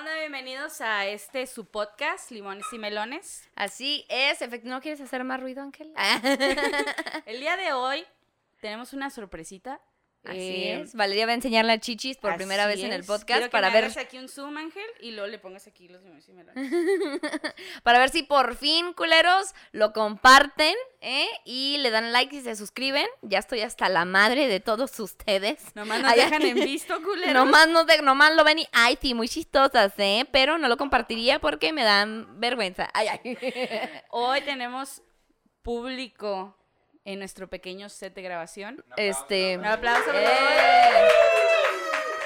onda? Bienvenidos a este su podcast, Limones y Melones. Así es, ¿no quieres hacer más ruido, Ángel? El día de hoy tenemos una sorpresita. Así Eh, es. Valeria va a enseñar la chichis por primera vez en el podcast Quiero que para me ver, hagas aquí un zoom, Ángel, y luego le pongas aquí los melones. para ver si por fin, culeros, lo comparten, ¿eh? Y le dan like y se suscriben. Ya estoy hasta la madre de todos ustedes. Nomás nos Ay, dejan en visto, culero. Nomás, no de- nomás lo ven y, ay, sí, muy chistosas, ¿eh? Pero no lo compartiría porque me dan vergüenza. Ay, ay. Hoy tenemos público en nuestro pequeño set de grabación. Este. Un aplauso, por ¡Eh! favor.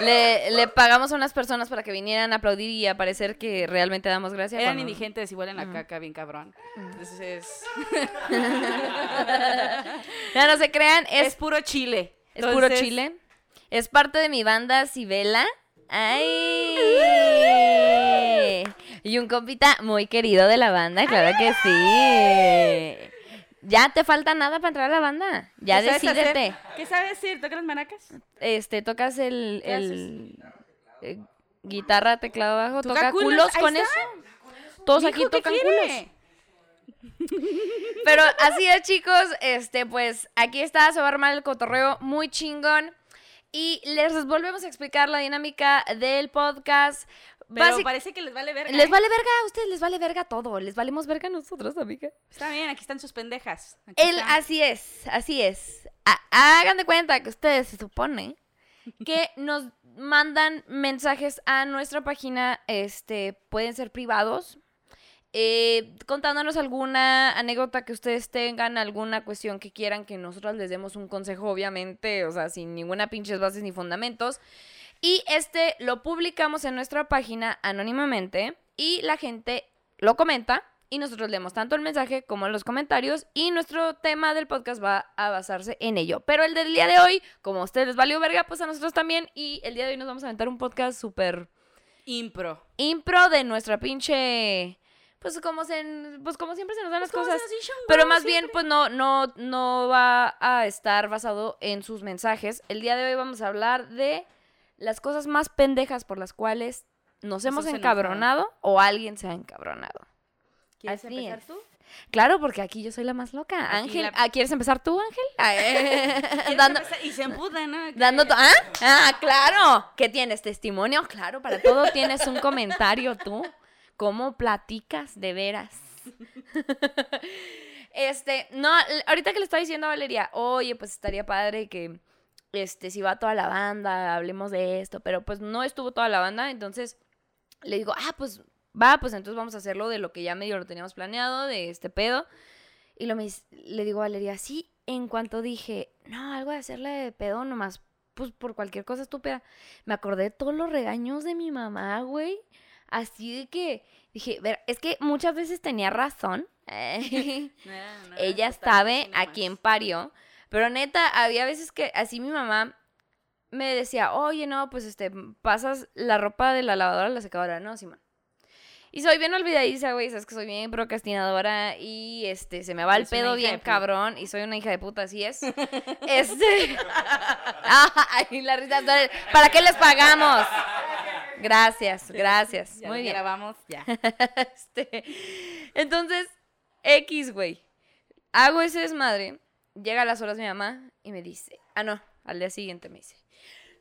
Le, le pagamos a unas personas para que vinieran a aplaudir y a parecer que realmente damos gracias. Eran cuando- indigentes y huelen la caca bien cabrón. Entonces, Ya no se crean, es, es, puro chile. es puro Entonces, chile. Es parte de mi banda Sibela. ¡Ay! Y un compita muy querido de la banda, claro que sí. Ya te falta nada para entrar a la banda. Ya ¿qué decídete. hacer? ¿Qué sabes decir? ¿Toca las maracas? Este, tocas el, ¿Qué el eh, guitarra, teclado bajo, ¿Toca toca culos? con eso. Todos aquí Mijo, ¿qué tocan culos. Pero así es, chicos. Este, pues aquí está, se va a armar el cotorreo muy chingón. Y les volvemos a explicar la dinámica del podcast. Pero Basic- parece que les vale verga. les ¿eh? vale verga a ustedes, les vale verga todo. Les valemos verga a nosotros, amiga. Está bien, aquí están sus pendejas. El, así es, así es. Ha- hagan de cuenta que ustedes se supone que nos mandan mensajes a nuestra página, este, pueden ser privados, eh, contándonos alguna anécdota que ustedes tengan, alguna cuestión que quieran que nosotros les demos un consejo, obviamente, o sea, sin ninguna pinches bases ni fundamentos. Y este lo publicamos en nuestra página anónimamente y la gente lo comenta y nosotros leemos tanto el mensaje como los comentarios y nuestro tema del podcast va a basarse en ello. Pero el del día de hoy, como a ustedes les valió verga, pues a nosotros también y el día de hoy nos vamos a aventar un podcast súper Impro. impro de nuestra pinche pues como se pues como siempre se nos dan las Pues, cosas nos dicen, pero más bien pues no no no va a estar basado en sus mensajes el día de hoy vamos a hablar de las cosas más pendejas por las cuales nos hemos encabronado o alguien se ha encabronado ¿Quieres Así empezar es. tú? Claro, porque aquí yo soy la más loca. Ángel, la- ah, ¿quieres empezar tú, Ángel? Ah, eh, ¿Quieres dando, empezar? Y se emputa, ¿no? dando tu- ¿Ah? ah, claro. ¿Qué tienes? ¿Testimonio? Claro, para todo tienes un comentario tú. ¿Cómo platicas de veras? Este, no, ahorita que le estaba diciendo a Valeria, oye, pues estaría padre que, este, si va toda la banda, hablemos de esto, pero pues no estuvo toda la banda, entonces le digo, ah, pues va, pues entonces vamos a hacerlo de lo que ya medio lo teníamos planeado, de este pedo. Y lo me, le digo a Valeria, sí, en cuanto dije, no, algo de hacerle de pedo nomás, pues por cualquier cosa estúpida, me acordé de todos los regaños de mi mamá, güey. Así de que dije, ver, es que muchas veces tenía razón. No, no, Ella no, está sabe a quién parió. Pero neta, había veces que así mi mamá me decía, oye, no, pues este, pasas la ropa de la lavadora a la secadora, ¿no, Simón? Y soy bien olvidadiza, güey, sabes que soy bien procrastinadora y este, se me va el pedo bien cabrón y soy una hija de puta, así es. este. Ay, la risa. ¿Para qué les pagamos? Gracias, gracias. Ya Muy bien. grabamos, ya. Este, entonces, X, güey. Hago ese desmadre. Llega a las horas mi mamá y me dice, ah, no, al día siguiente me dice,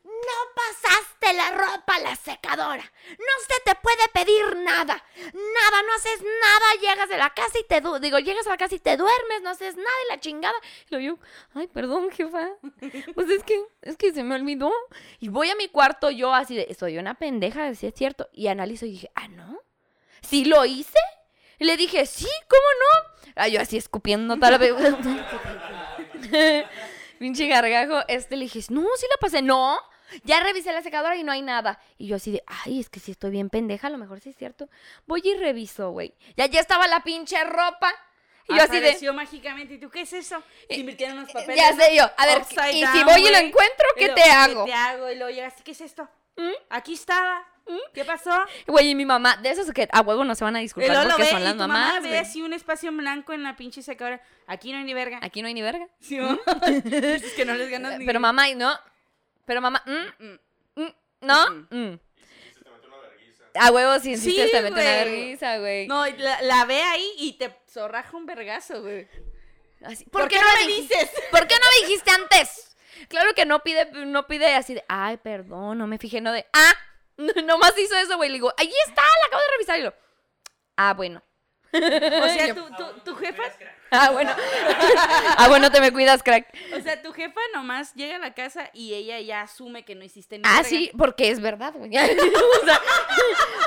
no pasaste la ropa a la secadora. No se te puede pedir nada. Nada, no haces nada. Llegas de la casa y te du- digo, llegas a la casa y te duermes, no haces nada y la chingada. Y lo yo, ay, perdón, jefa. Pues es que, es que se me olvidó. Y voy a mi cuarto yo así de, soy una pendeja, si es cierto. Y analizo y dije, ah, ¿no? ¿Sí lo hice? Y le dije, sí, ¿cómo no? Ah, yo así escupiendo tal vez. Pinche gargajo. Este le dije, no, sí la pasé. No, ya revisé la secadora y no hay nada. Y yo así de, ay, es que si estoy bien pendeja, a lo mejor sí es cierto. Voy y reviso, güey. Ya, ya estaba la pinche ropa. Y yo así de, Apareció mágicamente. ¿Y tú qué es eso? Se invirtieron unos papeles. ya sé yo. A ver, y down, si voy y lo encuentro, Y ¿qué te hago? ¿Qué te hago? Y luego llegaste, ¿qué es esto? ¿Mm? Aquí estaba. ¿Qué pasó? Güey, y mi mamá, de esos que a huevo no se van a Y disculpar lo porque ve son y las tu mamás. mamá ve así un espacio en blanco en la pinche secadora. Aquí no hay ni verga. Aquí no hay ni verga. Sí, ¿no? es que no les ganas ni Pero mamá, y no. Pero mamá, mm, Mm. mm, no. Mm. mm. A huevo, si Sí, insistes, te meten a güey. risa, güey. No, la, la ve ahí y te zorraja un vergazo, güey. Así, ¿Por qué no me dices? ¿Por qué no me dijiste antes? Claro que no pide, no pide así de, ay, perdón, no me fijé, no de, ah, nomás hizo eso, güey. Le digo, ahí está, la acabo de revisar. Y lo, ah, bueno. O sea, tu, tu, tu jefa, Ah, bueno. ah, bueno, te me cuidas, crack. o sea, tu jefa nomás llega a la casa y ella ya asume que no hiciste ni Ah, sí, porque es verdad, güey. o, sea,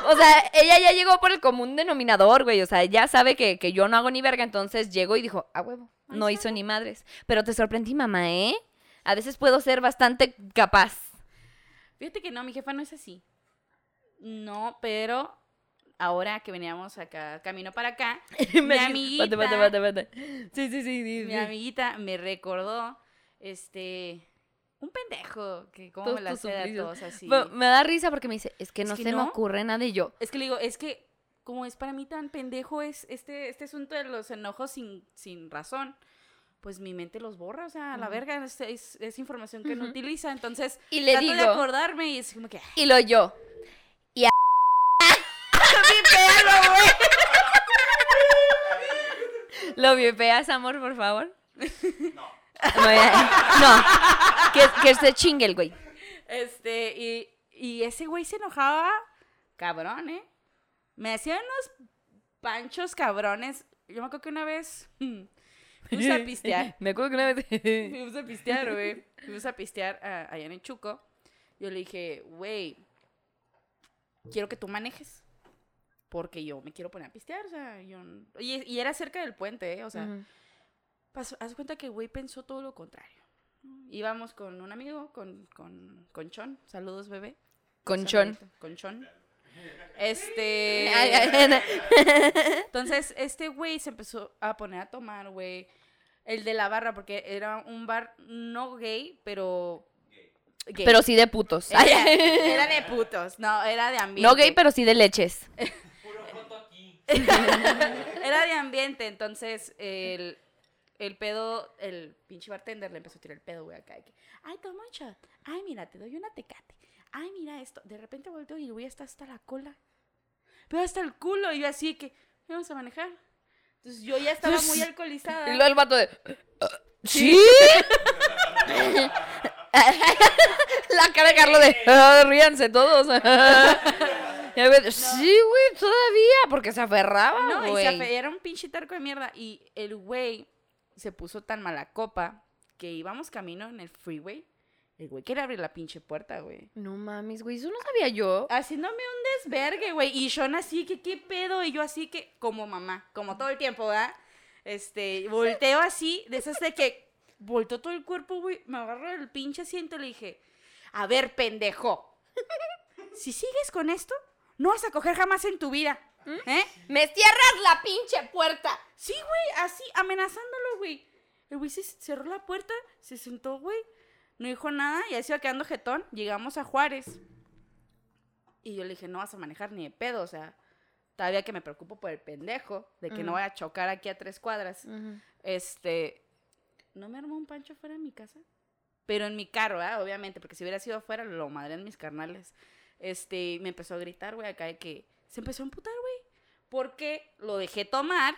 o sea, ella ya llegó por el común denominador, güey. O sea, ya sabe que, que yo no hago ni verga, entonces llegó y dijo, ah, huevo, no hizo ni madres. Pero te sorprendí, mamá, ¿eh? A veces puedo ser bastante capaz. Fíjate que no, mi jefa no es así. No, pero ahora que veníamos acá, camino para acá, mi amiguita, espérate. Sí, sí, sí. sí, mi amiguita me recordó, este, un pendejo que Todos me la a todos así. Pero me da risa porque me dice, es que no Es que se me ocurre nada y yo. Es que le digo, es que como es para mí tan pendejo es este, este asunto de los enojos sin, sin razón, pues mi mente los borra, o sea, a la verga, es, es- es información que no utiliza, entonces Y le trato de digo, acordarme y es como que, y lo yo. ¡Bien perro, güey! ¿Lo vipeas, amor, por favor? No. No. Que, que se chingue el güey. Este, y, y ese güey se enojaba, cabrón, ¿eh? Me hacían unos panchos cabrones. Yo me acuerdo que una vez fuimos a pistear. Me acuerdo que una vez. Fuimos a pistear, güey. Fuimos a pistear ah, allá en el Chuco. Yo le dije, güey, quiero que tú manejes. Porque yo me quiero poner a pistear, o sea, yo... Y, y era cerca del puente, ¿eh? O sea, pasó- haz cuenta que el güey pensó todo lo contrario. Íbamos con un amigo, con, con, con Chon. Saludos, bebé. Con. Chon. Con Chon. Este... Entonces, este güey se empezó a poner a tomar, güey. El de la barra, porque era un bar no gay, pero. Gay. Pero sí de putos. Era de putos, no, era de ambiente. no gay, pero sí de leches. Era de ambiente, entonces el, el pedo, el pinche bartender le empezó a tirar el pedo, güey, acá. de que, Ay, toma un shot. Ay, mira, te doy una tecate. Ay, mira esto. De repente volteo y el güey está hasta la cola. Pero hasta el culo. Y yo así que, vamos a manejar. Entonces yo ya estaba muy alcoholizada. Y luego el vato de. ¿Sí? La cara de Carlos de. "Ah, ríanse todos. Y Sí, güey, todavía. Porque se aferraba, No, y se güey. afe- era un pinche terco de mierda. Y el güey se puso tan mala copa que íbamos camino en el freeway. El güey quería abrir la pinche puerta, güey. No mames, güey, eso no sabía yo. Haciéndome un desvergue, güey. Y Sean así que, ¿qué pedo? Y yo así que, como mamá, como todo el tiempo, ¿verdad? Este, volteo así, de esas de que volteo todo el cuerpo, güey. Me agarro el pinche asiento y le dije, a ver, pendejo. Si sigues con esto, no vas a coger jamás en tu vida. ¿Eh? ¡Me cierras la pinche puerta! Sí, güey, así, amenazándolo, güey. El güey se cerró la puerta, se sentó, güey. No dijo nada y se iba quedando jetón. Llegamos a Juárez. Y yo le dije, no vas a manejar ni de pedo, o sea, todavía que me preocupo por el pendejo, de que no Ujú. vaya a chocar aquí a tres cuadras. Este, ¿no me armó un pancho fuera de mi casa? Pero en mi carro, ¿ah? obviamente, porque si hubiera sido afuera, lo madre en mis carnales. Este, me empezó a gritar, güey, acá de que se empezó a emputar, güey. Porque lo dejé tomar,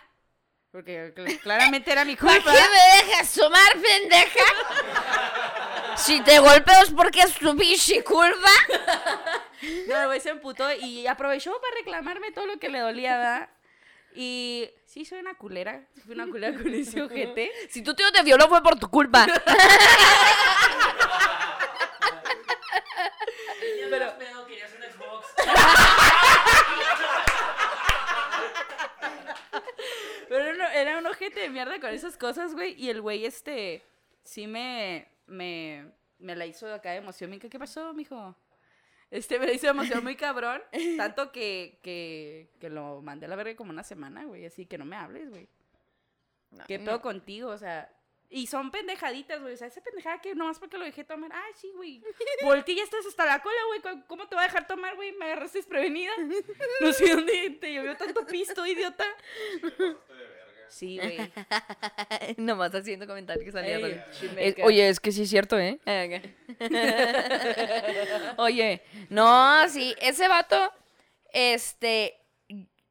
porque cl- claramente era mi ¿Para culpa. qué me dejas tomar, pendeja? Si te golpeo es porque es tu pinche culpa. No, güey se emputó y aprovechó para reclamarme todo lo que le dolía, ¿verdad? Y sí, soy una culera. Fui una culera con ese ojete. Si tu tío te violó fue por tu culpa. Pero... pedo, querías un Xbox. Pero era, un- ojete de mierda con esas cosas, güey. Y el güey, este, sí me, me, me la hizo acá de emoción. Mica, ¿Qué pasó, mijo? Este, me la hizo de emoción muy cabrón. Tanto que, que, que lo mandé a la verga como una semana, güey. Así que no me hables, güey. ¿Qué pedo contigo? O sea, y son pendejaditas, güey. O sea, esa pendejada que nomás porque lo dejé tomar. Ay, sí, güey. Volteé y ya estás hasta la cola, güey. ¿Cómo- ¿Cómo te voy a dejar tomar, güey? Me agarraste desprevenida. No sé dónde te llovió tanto pisto, idiota. Sí, güey. Nomás haciendo comentarios que salía. Eh, oye, es que sí es cierto, ¿eh? oye, no, sí, ese vato Este,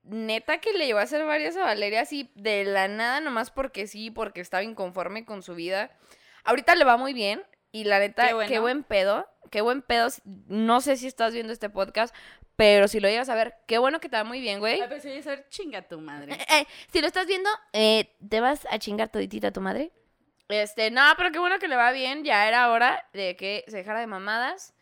neta que le llevó a hacer varias a Valeria así de la nada, nomás porque sí, porque estaba inconforme con su vida. Ahorita le va muy bien y la neta, Qué buen pedo, qué buen pedo. No sé si estás viendo este podcast, pero si lo llegas a ver, qué bueno que te va muy bien, güey. Ay, pero si a ver, chinga tu madre. Eh, eh, si lo estás viendo, eh, ¿te vas a chingar toditita a tu madre? Este, no, pero qué bueno que le va bien. Ya era hora de que se dejara de mamadas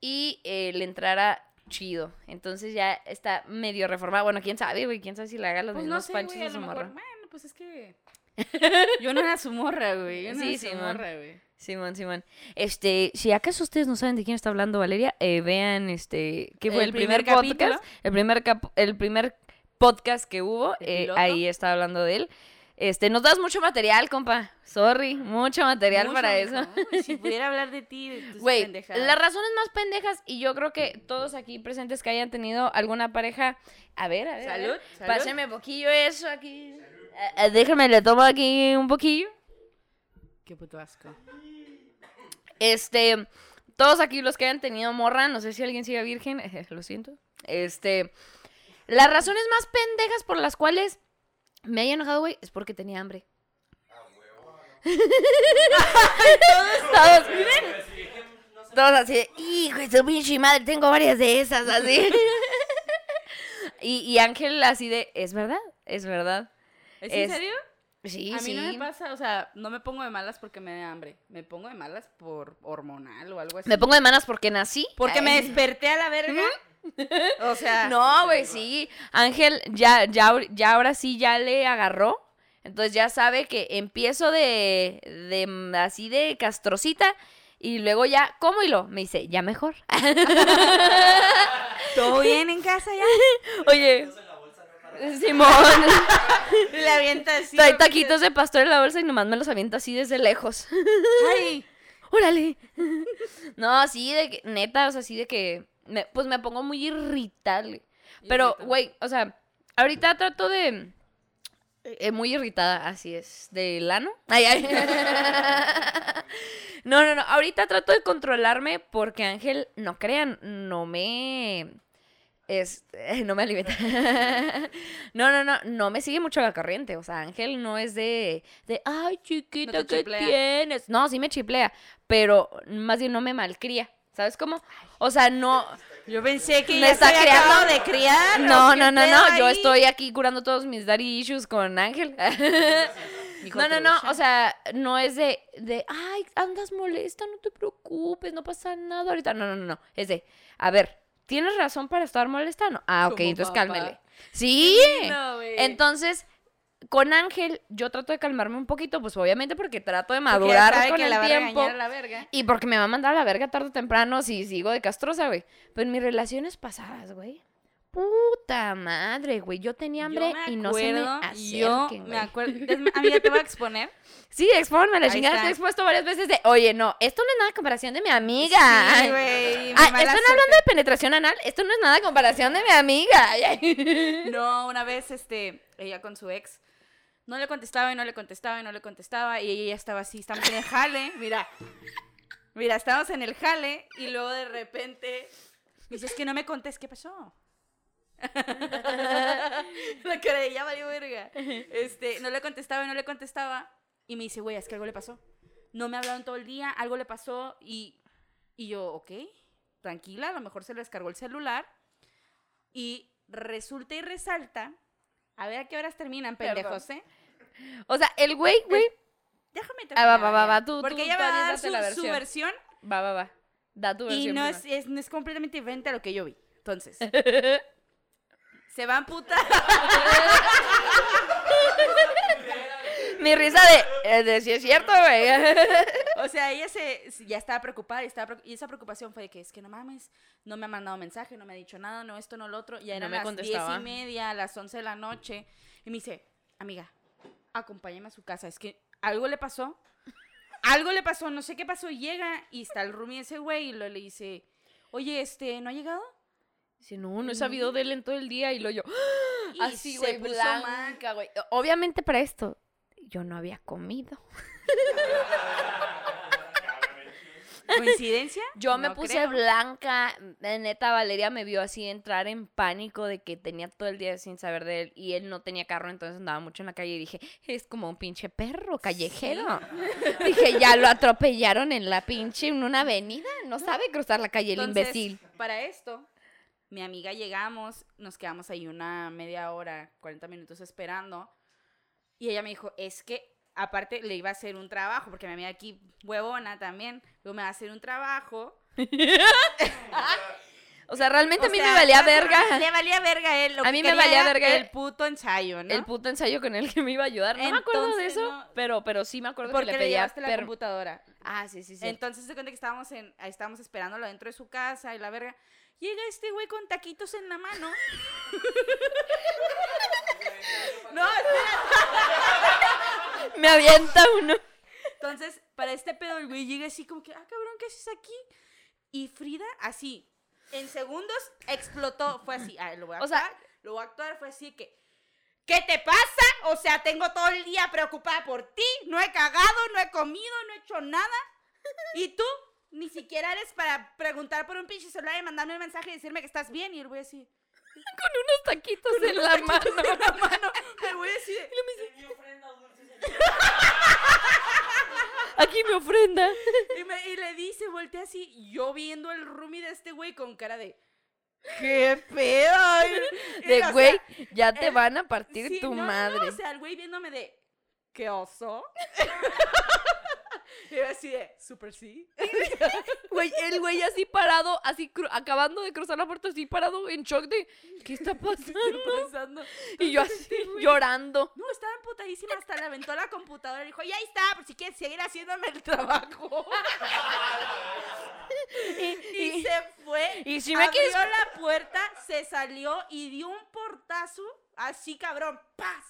y le entrara chido. Entonces ya está medio reformada. Bueno, quién sabe, güey. Quién sabe si le haga los Pues no mismos sé, panchos güey, a su morra. Bueno, pues es que. Yo no era su morra, güey. Yo no Sí, era su Simón. morra, güey. Simón, Simón. Este, si acaso ustedes no saben de quién está hablando Valeria, eh, vean este, ¿qué fue El el, primer, primer podcast? El primer cap- el primer podcast que hubo, ¿El eh, ahí está hablando de él. Este, nos das mucho material, compa. Sorry, mucho material Mucho, para eso. Si pudiera hablar de ti, de tus Güey, pendejadas. las razones más pendejas, y yo creo que todos aquí presentes que hayan tenido alguna pareja. A ver, a ver. a ver. Salud, salud. Páseme poquillo eso aquí. Eh, déjame, le tomo aquí un poquillo. Qué puto asco. Este, todos aquí los que hayan tenido morra, no sé si alguien sigue virgen, lo siento. Este, las razones más pendejas por las cuales me haya enojado, güey, es porque tenía hambre. todos, todos, todos así de, hijo de su pinche madre, tengo varias de esas, así. y, y Ángel así de, es verdad, es verdad. ¿Es, en serio? Sí, a mí sí. no me pasa, o sea, no me pongo de malas porque me da hambre. Me pongo de malas por hormonal o algo así. Me pongo de manos porque nací. Porque me desperté a la verga. O sea, No, güey, sí. Ángel ya, ya, ya ahora sí ya le agarró. Entonces ya sabe que empiezo de, de así de castrocita y luego ya, ¿cómo y lo? Me dice, ya mejor. ¿todo bien en casa ya? Oye, Simón, Le avienta así. trae taquitos de pastor en la bolsa y nomás me los avienta así desde lejos. Ay, órale. No, sí, de que, neta, o sea, sí de que, me- pues me pongo muy irritable. Pero, güey, o sea, ahorita trato de... eh, muy irritada, así es, del ano. Ay, ay. No, no, no, ahorita trato de controlarme porque Ángel, no crean, no me... Es, no me alimenta. No, no, no, no me sigue mucho la corriente. O sea, Ángel no es de, de ay, chiquita, te ¿qué tienes? No, sí me chiplea, pero más bien no me malcría. ¿Sabes cómo? O sea, no, yo pensé que Me ya está creando- de criar. no, ¿o qué no, no, no. Yo estoy aquí curando todos mis daddy issues con Ángel. No, no, no. O sea, no es de, de, ay, andas molesta, no te preocupes, no pasa nada ahorita. No, no, no, no. Es de, a ver, ¿tienes razón para estar molesta? No. Ah, ok, Como entonces papá. cálmele. Sí. lindo, güey. Entonces, con Ángel, yo trato de calmarme un poquito, pues obviamente porque trato de madurar con que el la tiempo. a la verga. Y porque me va a mandar a la verga tarde o temprano si sigo de castrosa, güey. Pero en mis relaciones pasadas, güey. Puta madre, güey. Yo tenía hambre Yo me y no se me Yo güey. me acuerdo. Amiga, te voy a exponer. Sí, expónme la chingada. Te he expuesto varias veces de, oye, no, esto no es nada a comparación de mi amiga. Sí, Ay, güey. mala ¿Están suerte. hablando de penetración anal? Esto no es nada a comparación de mi amiga. No, una vez, este, ella con su ex, no le contestaba y no le contestaba y no le contestaba y ella estaba así, estamos en el jale, mira, mira, estábamos en el jale y luego de repente me dice, es que no me contes, ¿qué pasó? La cara de ella valió verga. Este, no le contestaba y no le contestaba y me dice, güey, es que algo le pasó. No me hablaron todo el día, algo le pasó y, y yo, ok, tranquila, a lo mejor se le descargó el celular y resulta y resalta. A ver a qué horas terminan, pendejos, ¿eh? O sea, el güey, güey. Déjame Ah, va, terminar. va, va, tú- Porque tú ella va a dar su, la su versión. versión Va, va, va. Da tu y versión. no es, es- no es completamente diferente a lo que yo vi. Entonces, se van puta. Mi risa de, eh, de si es cierto, güey. O sea, ella se, ya estaba preocupada y, estaba, y esa preocupación fue de que es que no mames, no me ha mandado mensaje, no me ha dicho nada, no esto, no lo otro. Ya No eran me las diez y media, las once de la noche. Y me dice, amiga, acompáñame a su casa. Es que algo le pasó. Algo le pasó, no sé qué pasó. Llega y está el roomie ese güey y lo le dice, oye, este, ¿no ha llegado? Dice, no, no he sabido de él en todo el día. Y lo yo, Y así, se güey, puso blanca, güey. Obviamente para esto, yo no había comido. ¿Coincidencia? Yo me puse creo. blanca. Neta, Valeria me vio así entrar en pánico de que tenía todo el día sin saber de él y él no tenía carro, entonces andaba mucho en la calle y dije, es como un pinche perro callejero. dije, ya lo atropellaron en la pinche, en una avenida. No sabe cruzar la calle el imbécil. Para esto, mi amiga llegamos, nos quedamos ahí una media hora, 40 minutos esperando. Y ella me dijo, es que aparte le iba a hacer un trabajo, porque mi amiga aquí, huevona también, luego me va a hacer un trabajo. O sea, realmente O a mí sea, me valía verga. Le valía verga él. Lo A que mí me valía verga el puto ensayo, ¿no? El puto ensayo con el que me iba a ayudar. No me acuerdo de eso, no. pero, pero sí me acuerdo Porque que le le pedía llevaste la computadora. Ah, sí, sí, sí. Entonces se cuenta que estábamos en, ahí estábamos esperándolo dentro de su casa y la verga. Llega este güey con taquitos en la mano. no, espera. Me avienta uno. Entonces, para este pedo, el güey llega así como que, ah, cabrón, ¿qué haces aquí? Y Frida, así, en segundos, explotó. Fue así, ah, lo voy a O sea- actuar, lo voy a actuar, fue así que, ¿qué te pasa? O sea, tengo todo el día preocupada por ti, no he cagado, no he comido, no he hecho nada. Y tú, ni siquiera eres para preguntar por un pinche celular y mandarme un mensaje y decirme que estás bien. Y el güey así, Con unos taquitos en la mano. en la mano, el güey así, ofrenda dulce, señor. Aquí mi ofrenda. Y, me- y le dice, voltea así, y yo viendo el roomie de este güey con cara de. ¿Qué pedo? Y- y, De o sea, güey, ya te el- van a partir sí, tu no, no, no, madre. o sea, el güey viéndome de. ¿Qué oso? y yo así de, super sí. Güey, el güey así parado, así cru- acabando de cruzar la puerta, así parado en shock de ¿qué está pasando? Pensando. Y yo así llorando. No, estaba emputadísima, hasta le aventó la computadora y dijo, ya está, por si quieres seguir haciéndome el trabajo. y, y- se fue. y si me abrió quieres- la puerta, se salió y dio un portazo, así cabrón, ¡paz!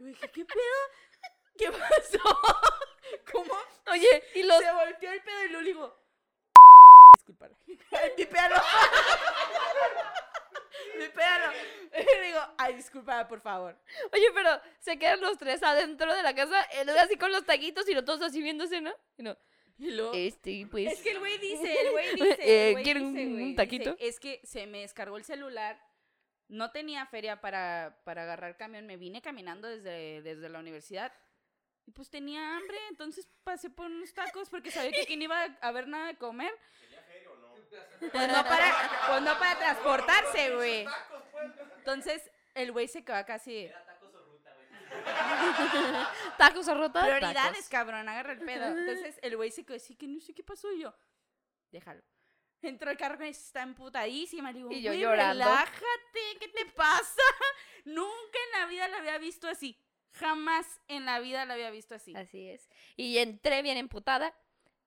Y dije, ¿qué pedo? ¿Qué pasó? ¿Cómo? Oye, y los Se volteó el pedo y luego le digo, discúlpala. Ay, Vipéalo. Vipéalo. Y le digo, ay, discúlpala, por favor. Oye, pero se quedan los tres adentro de la casa, él así con los taquitos y los todos así viéndose, ¿no? Y no. Y luego, Este, pues. Es que el güey dice, el güey dice, Eh, ¿quieren un taquito? dice, es que se me descargó el celular, no tenía feria para, para agarrar camión, me vine caminando desde, desde la universidad y pues tenía hambre, entonces pasé por unos tacos porque sabía que aquí no iba a haber nada de comer. Pues no para, pues no para transportarse, güey. Entonces el güey se quedó casi... Era tacos o ruta, güey. Tacos. Prioridades, tacos. cabrón, agarra el pedo. Entonces el güey se quedó así que no sé qué pasó y yo, déjalo. Entró el carro con está emputadísima. Le digo, Y yo "Güey, llorando. relájate, ¿qué te pasa? Nunca en la vida la había visto así. Jamás en la vida la había visto así. Así es. Y entré bien emputada.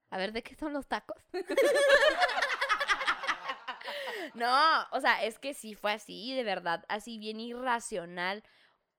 A ver, ¿de qué son los tacos? no, o sea, es que sí fue así, de verdad, así bien irracional.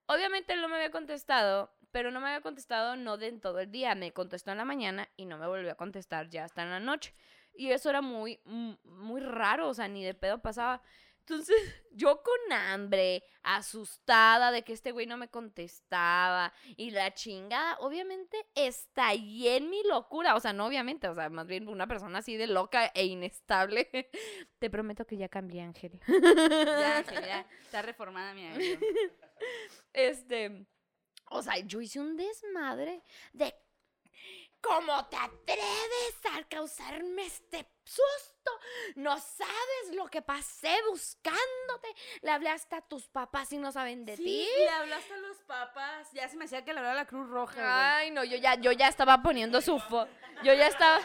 Obviamente él no me había contestado, pero no me había contestado no de en todo el día. Me contestó en la mañana y no me volvió a contestar ya hasta en la noche. Y eso era muy, muy raro, o sea, ni de pedo pasaba. Entonces, yo con hambre, asustada de que este güey no me contestaba y la chingada, obviamente estallé en mi locura, o sea, no obviamente, o sea, más bien una persona así de loca e inestable. Te prometo que ya cambié, Ángel. Ya, Ángel, ya. Está reformada mi amigo. Este, o sea, yo hice un desmadre de ¿Cómo te atreves a causarme este susto? No sabes lo que pasé buscándote. Le hablé hasta a tus papás y no saben de Sí, ti. le hablaste a los papás. Ya se me hacía que le hablaba la Cruz Roja, güey. Ay, no, yo ya, yo ya estaba poniendo su foto. Yo ya estaba.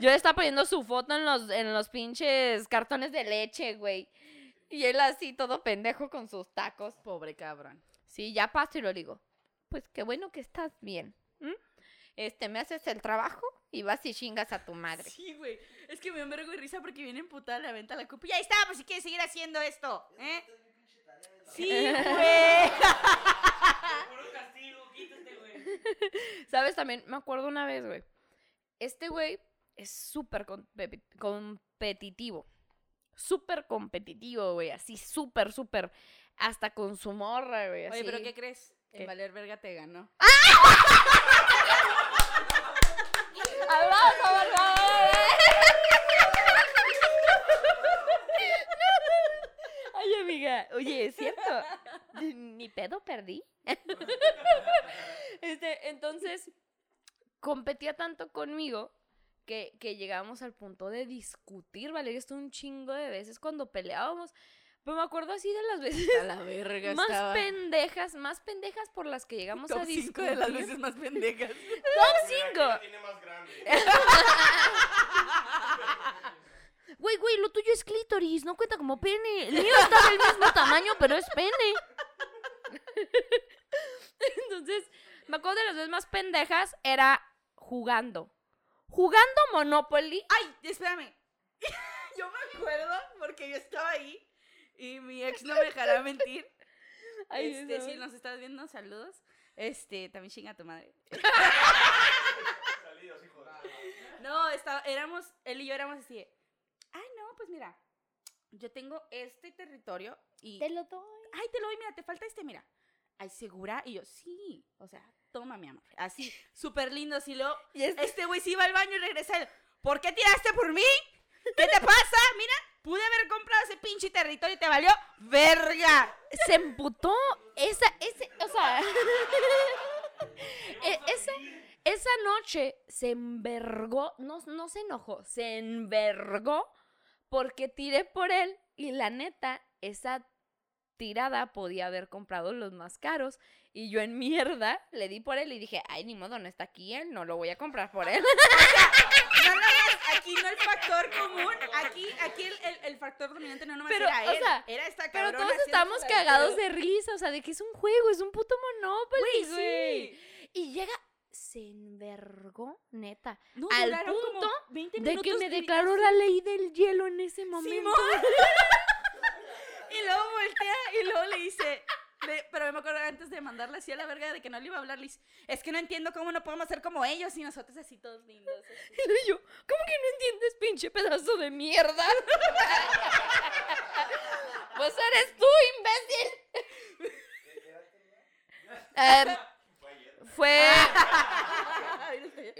Yo ya estaba poniendo su foto en los, en los pinches cartones de leche, güey. Y él así, todo pendejo con sus tacos. Pobre cabrón. Sí, ya paso y lo digo. Pues qué bueno que estás bien. Este, me haces el trabajo y vas y chingas a tu madre. Sí, güey. Es que me da un vergo de risa porque viene emputada, le aventa la copa. Y ahí está, pues si quieres seguir haciendo esto, ¿eh? Sí, güey. Puro castigo, quítate, güey. ¿Sabes? También me acuerdo una vez, güey. Este güey es súper compe- competitivo. Súper competitivo, güey. Así, súper, súper. Hasta con su morra, güey. Oye, pero. ¿qué crees? ¿Qué? En Valer Verga te ganó. Aplauso, por favor. Oye, amiga, oye, es cierto. Ni pedo perdí. Este, entonces, competía tanto conmigo que, que llegábamos al punto de discutir, Valeria, esto un chingo de veces cuando peleábamos. Pero me acuerdo así de las veces A la verga más estaba. pendejas, más pendejas por las que llegamos a Top discutir. 5 de las veces más pendejas. Top Mira, 5. ¿quién la tiene más grande? Güey, güey, lo tuyo es clítoris, no cuenta como pene. El mío está del mismo tamaño, pero es pene. Entonces, me acuerdo de las veces más pendejas era jugando. Jugando Monopoly. Ay, espérame. Yo me acuerdo porque yo estaba ahí y mi ex no me dejará mentir. Ay, este, no. si nos estás viendo, saludos. Este, también chinga a tu madre. No, estaba, éramos, él y yo éramos así ay, no, pues mira, yo tengo este territorio y... Te lo doy. Ay, te lo doy, mira, te falta este, mira. Ay, ¿segura? Y yo, sí, o sea, toma, mi amor. Así, súper lindo, así luego, Y es- este güey se iba al baño y regresa ¿por qué tiraste por mí? ¿Qué te pasa? Pude haber comprado ese pinche territorio y te valió verga. se emputó. Esa, ese, o sea. e- esa, esa noche se envergó. No, no se enojó, se envergó porque tiré por él. Y la neta, esa tirada podía haber comprado los más caros. Y yo en mierda le di por él y dije, ay, ni modo, no está aquí él, no lo voy a comprar por él. No, no, no, aquí no el factor común, aquí, aquí el, el- el factor dominante no nomás Pero, era o él, sea, era esta Pero todos estamos cagados de risa, o sea, de que es un juego, es un puto Monopoly, Güey, güey. sí. Y llega, se envergó, neta, No, al punto 20 de que me declaró la ley del hielo en ese momento. Simón. y luego voltea y luego le dice, le- pero me acuerdo antes de mandarle así a la verga de que no le iba a hablar, dice, es que no entiendo cómo no podemos ser como ellos y nosotros así todos lindos. así. Y yo, ¿cómo que no entiendes, pinche pedazo de mierda? pues eres tú, imbécil. Fue,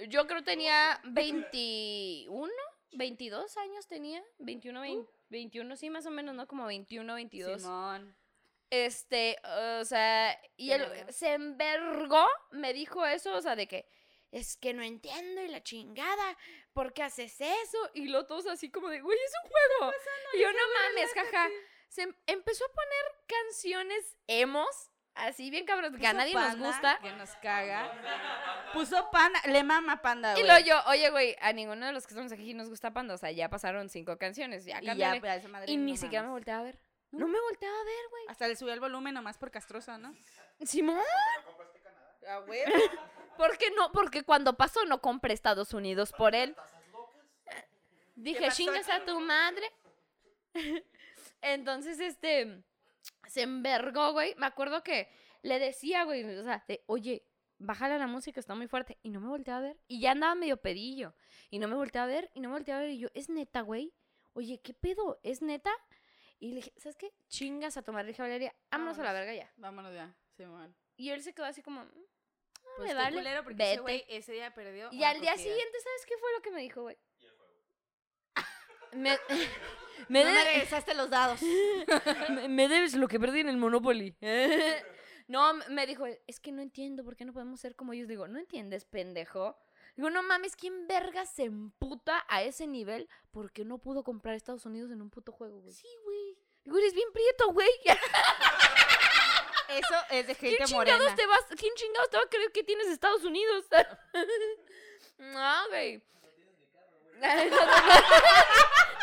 yo creo tenía 21, 22 años tenía, 21, 20, 21, sí, más o menos, ¿no? Como 21, 22. Simón. Este, o sea, y él se envergó, me dijo eso, o sea, de que es que no entiendo y la chingada, ¿por qué haces eso? Y lo todos así como de, güey, es un juego. y yo no mames, jaja. Se em- empezó a poner canciones emos, así bien cabrón, que a nadie nos Panda, gusta. Que nos caga. Puso panda, le mama panda, Y luego yo, oye, güey, a ninguno de los que estamos aquí nos gusta Panda, o sea, ya pasaron cinco canciones, ya Y cámbiale. ya, pues, madre Y ni siquiera me volteaba a ver. No me volteaba a ver, güey. Hasta le subió el volumen nomás por castrosa, ¿no? Simón. A güey. ¿Por qué no? Porque cuando pasó no compré Estados Unidos por él. Dije, pasó chingas a tu madre. Entonces, este, se envergó, güey. Me acuerdo que le decía, güey, o sea, de, oye, bájale a la música, está muy fuerte. Y no me volteaba a ver. Y ya andaba medio pedillo. Y no me volteaba a ver, y no me volteaba a ver. Y yo, ¿es neta, güey? Oye, ¿qué pedo? ¿Es neta? Y le dije, ¿sabes qué? Chingas a tomar. Le dije, Valeria, vámonos a la verga ya. Vámonos ya, Simón. Y él se quedó así como, "Mm, Pues me vale, culero porque vete. ese día perdió. Y al día siguiente, ¿sabes qué fue lo que me dijo, güey? Me, me, No me regresaste los dados. me- me debes lo que perdí en el Monopoly. no, me dijo, es que no entiendo por qué no podemos ser como ellos. Digo, ¿no entiendes, pendejo? Digo, no mames, ¿quién verga se emputa a ese nivel porque no pudo comprar Estados Unidos en un puto juego, güey? Sí, güey. Digo, eres bien prieto, güey. Eso es de ¿Quién gente chingados morena. te vas? ¿Quién chingados te va a creer que tienes Estados Unidos? no, güey.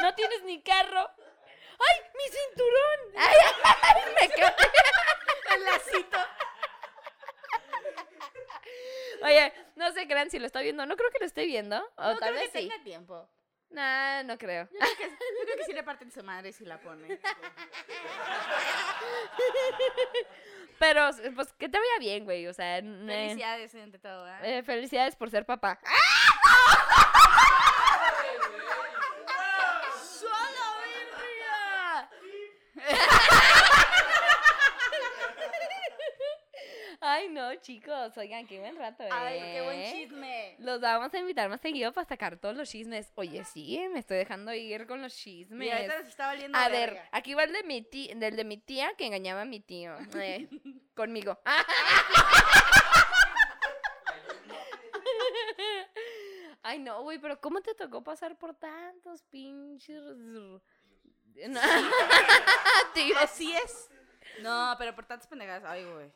No, tienes ni carro. ¡Ay, mi cinturón! ¡Ay, ay, me cae! El lacito. Oye, no se crean si lo está viendo. No creo que lo esté viendo. O No tal creo vez que sí. tenga tiempo. Nah, no creo. Yo creo, que, yo creo que sí le parten su madre si la pone. Pero, pues, que te vaya bien, güey. O sea, n- Felicidades ante todo, ¿eh? eh, felicidades por ser papá. ¡Solo, Ay, no, chicos. Oigan, qué buen rato, ¿eh? Ay, qué buen chisme. Los vamos a invitar más seguido para sacar todos los chismes. Oye, sí, me estoy dejando ir con los chismes. Mira, nos está valiendo A ver, aquí va el de mi tía, del de mi tía que engañaba a mi tío. eh, conmigo. Ay, no, güey, pero ¿cómo te tocó pasar por tantos pinches... No. Tío. Así es. No, pero por tantas pendejadas. Ay, güey.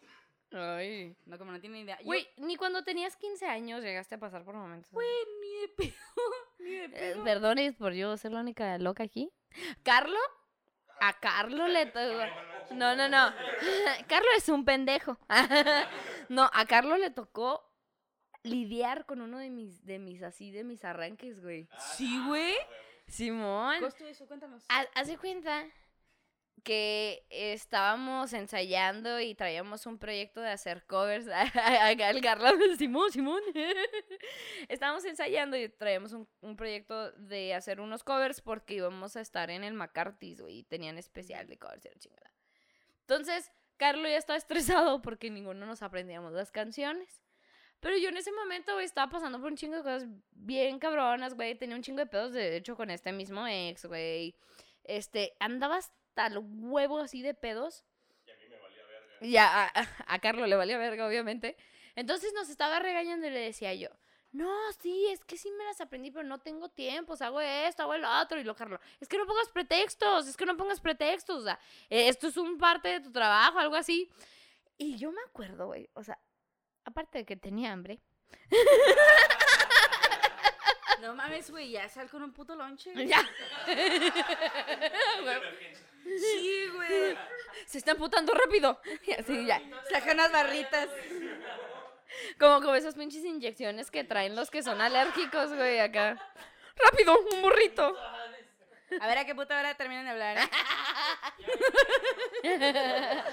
Ay. No, como no tiene idea. Yo- Güey, ni cuando tenías 15 años llegaste a pasar por momentos. Güey, ni de pedo. Ni de Eh, pedo. perdones por yo ser la única loca aquí. ¿Carlo? A Carlo le tocó. No, no, no. Carlo es un pendejo. No, a Carlo le tocó lidiar con uno de mis, de mis así, de mis arranques, güey. Sí, güey. Simón. ¿Cómo estuvo eso? Cuéntanos. Ha- Haz de cuenta que estábamos ensayando y traíamos un proyecto de hacer covers. Acá el Carlos, Simón, Simón. estábamos ensayando y traíamos un, un proyecto de hacer unos covers porque íbamos a estar en el McCarthy's, güey, y tenían especial de covers la chingada. Entonces, Carlos ya estaba estresado porque ninguno nos aprendíamos las canciones. Pero yo en ese momento, güey, estaba pasando por un chingo de cosas bien cabronas, güey. Tenía un chingo de pedos, de hecho, con este mismo ex, güey. Este, andaba hasta el huevo así de pedos. Y a mí me valía verga. Y a, a, a Carlos le valía verga, obviamente. Entonces nos estaba regañando y le decía yo, no, sí, es que sí me las aprendí, pero no tengo tiempo, o sea, hago esto, hago el otro. Y lo Carlos, es que no pongas pretextos, es que no pongas pretextos, o sea, eh, esto es un parte de tu trabajo, algo así. Y yo me acuerdo, güey, o sea, aparte de que tenía hambre, No mames, güey, ya sal con un puto lonche. ya. Sí, güey. Se está emputando rápido. Y así, ya. Saca unas barritas. Como como esas pinches inyecciones que traen los que son alérgicos, güey, acá. ¡Rápido! ¡Un burrito! A ver a qué puta hora terminan de hablar.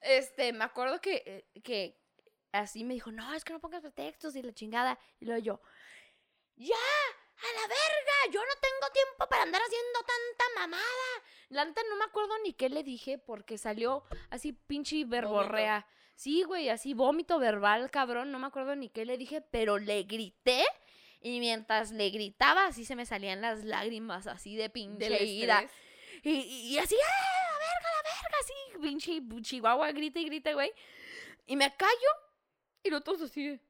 Este, me acuerdo que, eh, que así me dijo, no, es que no pongas pretextos y la chingada. Y luego yo, ¡ya! ¡A la verga! Yo no tengo tiempo para andar haciendo tanta mamada. La neta no me acuerdo ni qué le dije porque salió así pinche verborrea. Sí, güey, así vómito verbal, cabrón. No me acuerdo ni qué le dije, pero le grité. Y mientras le gritaba, así se me salían las lágrimas, así de pinche Del ira. y así, ¡ah, la verga, la verga! Así, pinche chihuahua, grita y grita, güey. Y me callo, y lo todos así de-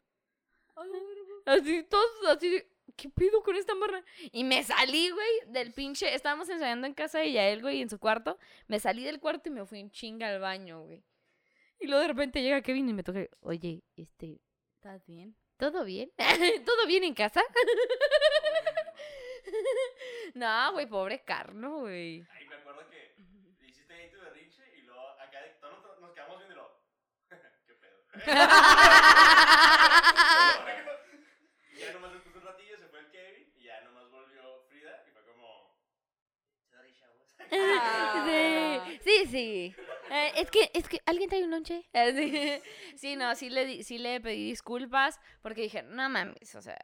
Así, todos así de, ¿qué pido con esta morra? Y me salí, güey, del pinche, estábamos ensayando en casa de Yael, güey, en su cuarto. Me salí del cuarto y me fui en chinga al baño, güey. Y luego de repente llega Kevin y me toca, oye, este, ¿Estás bien? ¿todo bien? ¿Todo bien en casa? no, güey, pobre Carlos, güey. Ahí me acuerdo que hiciste ahí tu berrinche y luego acá de- todos nos, nos quedamos viendo y luego. ¿Qué pedo? Ya nomás después de un ratillo se fue el Kevin y ya nomás volvió Frida y fue como. Sorry, chavos. Sí, sí, sí. Eh, es que, es que, ¿alguien trae un lonche? Eh, sí. Sí, no, sí le, sí le pedí disculpas porque dije, no mames, o sea,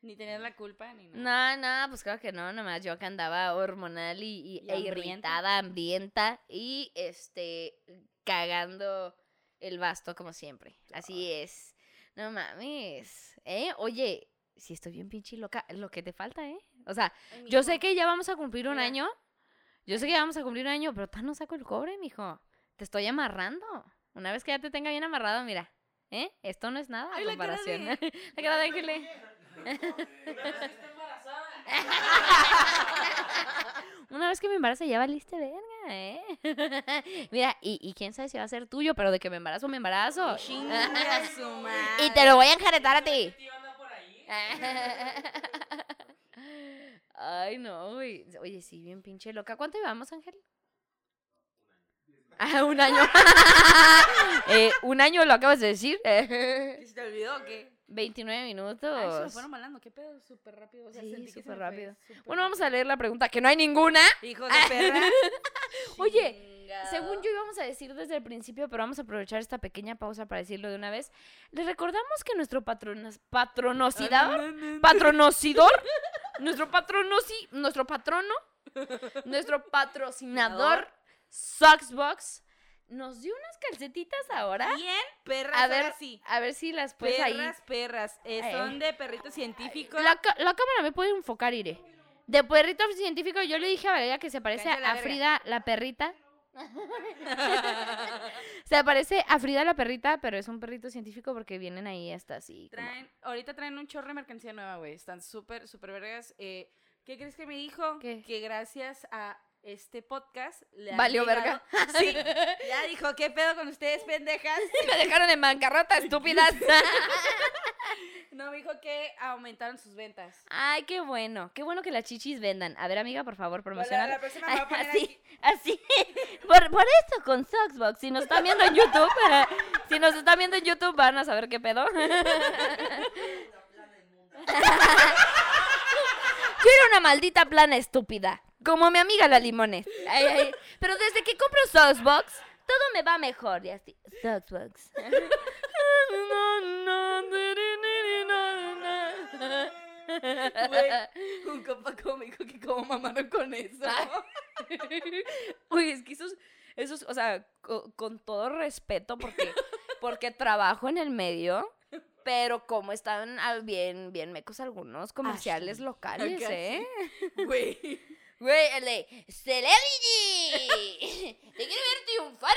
Ni tenías la culpa ni nada. no, no, pues claro que no, nomás yo que andaba hormonal y, y- Y e hambrienta. irritada, hambrienta y, este, cagando el basto como siempre. Así es. No mames, ¿eh? Oye, si estoy bien pinche loca, lo que te falta, ¿eh? O sea, yo sé que ya vamos a cumplir un Mira. año. Yo sé que ya vamos a cumplir un año, pero tan no saco el cobre, mijo. Te estoy amarrando. Una vez que ya te tenga bien amarrado, mira. ¿Eh? Esto no es nada Ay, a la cara comparación. de- la cara de Ángele. Una vez que está embarazada. Una vez que me embarace ya valiste verga, ¿eh? mira, y, y quién sabe si va a ser tuyo, pero de que me embarazo, me embarazo. Chinga su madre. y te lo voy a enjaretar a ti. Ay, no, güey. Oye, sí, bien pinche loca. ¿Cuánto llevamos, Ángel? Ah, un año. Eh, un año lo acabas de decir. ¿Que ¿Se te olvidó o qué? 29 minutos. Ay, se fueron volando. ¿Qué pedo? Súper rápido. O sea, Sí, súper Bueno, vamos a leer la pregunta, que no hay ninguna. Hijos de perra. Oye, Chingado. Según yo íbamos a decir desde el principio, pero vamos a aprovechar esta pequeña pausa para decirlo de una vez. Les recordamos que nuestro patronos, patronocidad, patronocidor, nuestro patronosi, nuestro patrono, nuestro patrocinador, Soxbox, nos dio unas calcetitas ahora. Bien, perras, A ver, ver, sí. A ver si las puedes ahí. Perras, perras. eh, son de perrito científico. La, cámara me puede enfocar, Ire. De perrito científico, yo le dije a Valeria que se parece Cállate a. Frida la perrita. se parece a Frida la perrita, pero es un perrito científico porque vienen ahí hasta así. como- Traen, ahorita traen un chorro de mercancía nueva, güey. Están súper, súper vergas. Eh, ¿Qué crees que me dijo? ¿Qué? Que gracias a este podcast le Valió llegado- Sí, ya dijo, ¿qué pedo con ustedes, pendejas? Me dejaron en bancarrota, estúpidas. No, me dijo que aumentaron sus ventas. Ay, qué bueno. Qué bueno que las chichis vendan. A ver, amiga, por favor, promociona. la próxima me a poner Así, aquí. así. Por, por eso con Soxbox. Si nos están viendo en YouTube, si nos están viendo en YouTube, van a saber qué pedo. Yo era una maldita plana estúpida. Como mi amiga la limones. Ay, ay. Pero desde que compro Soxbox, todo me va mejor. Y así. Soxbox. Güey, un compa dijo que como mamaron con eso. Uy, es que esos, esos, o sea, co- con todo respeto, porque, porque trabajo en el medio, pero como están bien, bien mecos algunos comerciales locales, Acá ¿eh? Güey. Güey, el de Celebrity, te quiero ver triunfar.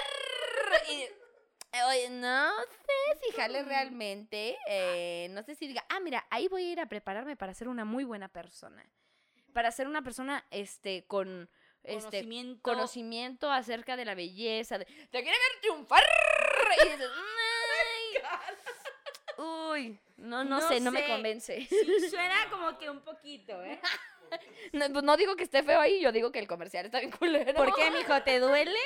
Y, eh, oye, no sé si jale realmente, eh, no sé si diga, ah, mira, ahí voy a ir a prepararme para ser una muy buena persona. Para ser una persona, este, con, este, Conocimiento. conocimiento acerca de la belleza. De, Te quiere ver triunfar. Y dices, "Ay". Uy, no, no, No sé, no me convence. Sí, suena como que un poquito, ¿eh? No, pues no digo que esté feo ahí, yo digo que el comercial está bien culero. ¿Por qué, mijo? ¿Te duele?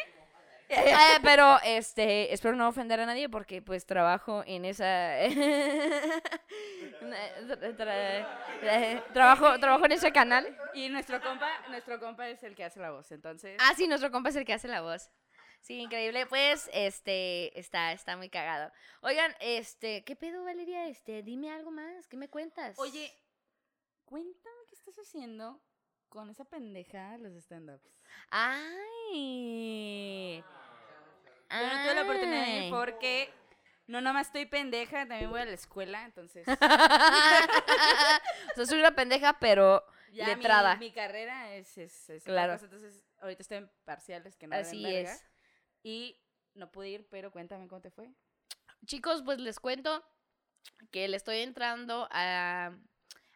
Eh, pero, este, espero no ofender a nadie porque, pues, trabajo en esa... Tra- tra- trabajo, trabajo en ese canal. Y nuestro compa, nuestro compa es el que hace la voz, entonces. Ah, sí, nuestro compa es el que hace la voz. Sí, increíble. Pues, este, está, está muy cagado. Oigan, este, ¿qué pedo, Valeria? Este, dime algo más, ¿qué me cuentas? Oye, cuéntame qué estás haciendo con esa pendeja de los stand-ups. Ay. Yo no tuve la oportunidad de ir porque no nomás estoy pendeja, también voy a la escuela, entonces. o sea, soy una pendeja, pero ya letrada. Mi, mi carrera es, es, es Claro. cosa, entonces ahorita estoy en parciales que no Así verga, es. Y no pude ir, pero cuéntame cómo te fue. Chicos, pues les cuento que le estoy entrando a,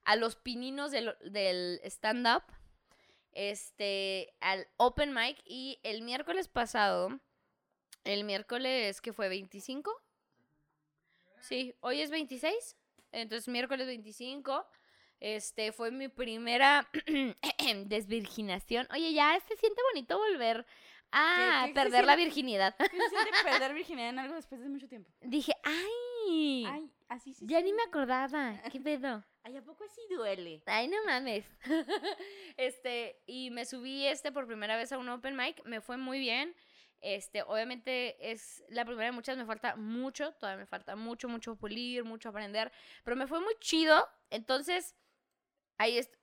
a los pininos del, stand-up, este, al open mic, y el miércoles pasado, el miércoles que fue 25, sí, hoy es 26, entonces miércoles 25, este, fue mi primera desvirginación. Oye, ya se siente bonito volver a ¿Qué- qué se perder la virginidad. ¿Qué se siente perder virginidad en algo después de mucho tiempo? Dije, ay, Ay, así se ya ni me acordaba. ¿Qué pedo? Ay, ¿a poco así duele? Ay, no mames. este, y me subí este por primera vez a un open mic. Me fue muy bien. Este, obviamente es la primera de muchas. Me falta mucho. Todavía me falta mucho, mucho pulir, mucho aprender. Pero me fue muy chido. Entonces, ahí está.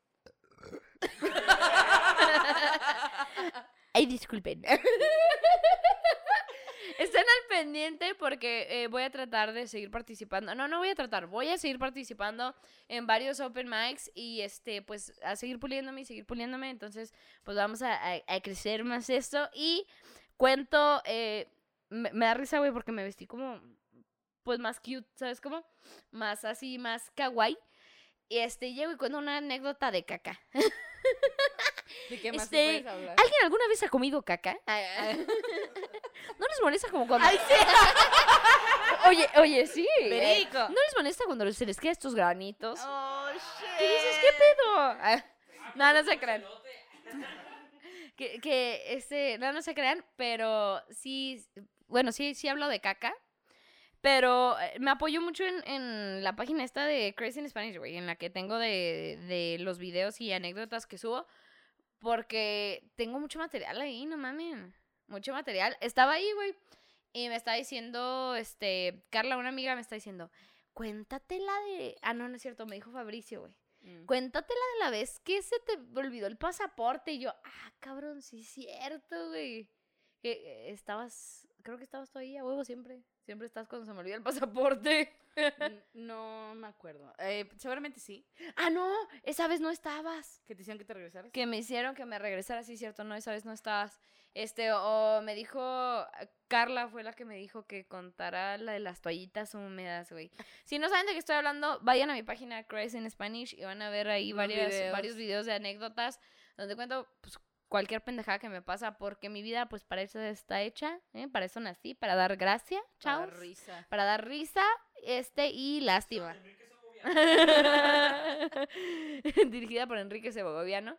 Ay, disculpen. Estén al pendiente porque eh, voy a tratar de seguir participando. No, no voy a tratar, voy a seguir participando en varios open mics y este, pues a seguir puliéndome y seguir puliéndome. Entonces, pues vamos a, crecer más esto. Y cuento, eh, me, me da risa, güey, porque me vestí como, pues más cute, ¿sabes cómo? Más así, más kawaii. Y este, llego y cuento una anécdota de caca. ¿De qué más Este, puedes hablar? ¿Alguien alguna vez ha comido caca? ¿No les molesta como cuando... ¡Ay, sí! Oye, oye, sí. eh. ¿No les molesta cuando se les quedan estos granitos? Oh, shit. ¿Qué dices? ¿Qué pedo? Ah, No, no se crean. Que, que, este, no, no se crean, pero sí, bueno, sí, sí hablo de caca. Pero eh, me apoyo mucho en, en la página esta de Crazy in Spanish, güey, en la que tengo de, de los videos y anécdotas que subo. Porque tengo mucho material ahí, no mames. Mucho material. Estaba ahí, güey. Y me está diciendo, este, Carla, una amiga, me está diciendo, cuéntate la de... Ah, no, no es cierto, me dijo Fabricio, güey. Mm. Cuéntate la de la vez que se te olvidó el pasaporte. Y yo, ah, cabrón, sí es cierto, güey. Que eh, estabas creo que estabas tú ahí a huevo siempre. Siempre estás cuando se me olvida el pasaporte. No me acuerdo. Eh, seguramente sí. ah, no, esa vez no estabas. Que te hicieron que te regresaras. Que me hicieron que me regresara, sí, cierto, no, esa vez no estabas. Este, o me dijo, Carla fue la que me dijo que contara la de las toallitas húmedas, güey. Si no saben de qué estoy hablando, vayan a mi página Crazy in Spanish y van a ver ahí Los varias, videos. varios videos de anécdotas donde cuento, pues, cualquier pendejada que me pasa porque mi vida, pues, para eso está hecha, ¿eh? Para eso nací, para dar gracia, Para chao. risa. Para dar risa, este, y lástima. Dirigida por Enrique Segoviano.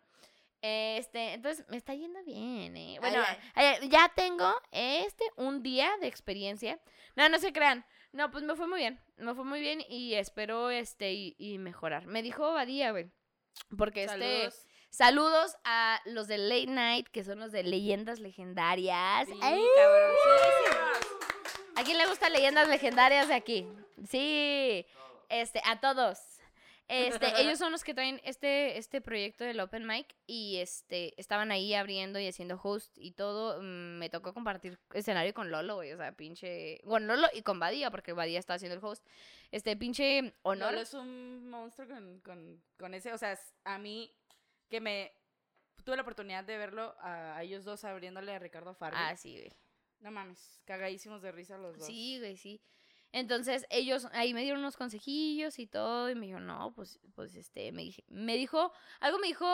Este, entonces me está yendo bien, ¿eh? Bueno, Ay, ya tengo este un día de experiencia. No, no se crean. No, pues me fue muy bien. Me fue muy bien y espero este y, y mejorar. Me dijo Badía, güey. Porque este Saludos. a los de Late Night, que son los de Leyendas Legendarias. Sí, ¡Ay! ¿A quién le gustan leyendas legendarias de aquí? Sí, este, a todos. Este, ellos son los que traen este, este proyecto del Open Mic y este, estaban ahí abriendo y haciendo host y todo. Mm, Me tocó compartir escenario con Lolo, güey, o sea, pinche, con Lolo y con Badía, porque Badía está haciendo el host. Este, pinche honor. Lolo es un monstruo con, con, con ese, o sea, a mí que me tuve la oportunidad de verlo a, a ellos dos abriéndole a Ricardo Farri. Ah, sí, güey. No mames, cagadísimos de risa los dos. Sí, güey, sí. Entonces ellos ahí me dieron unos consejillos y todo y me dijo, no, pues, pues este, me, dije, me dijo, algo me dijo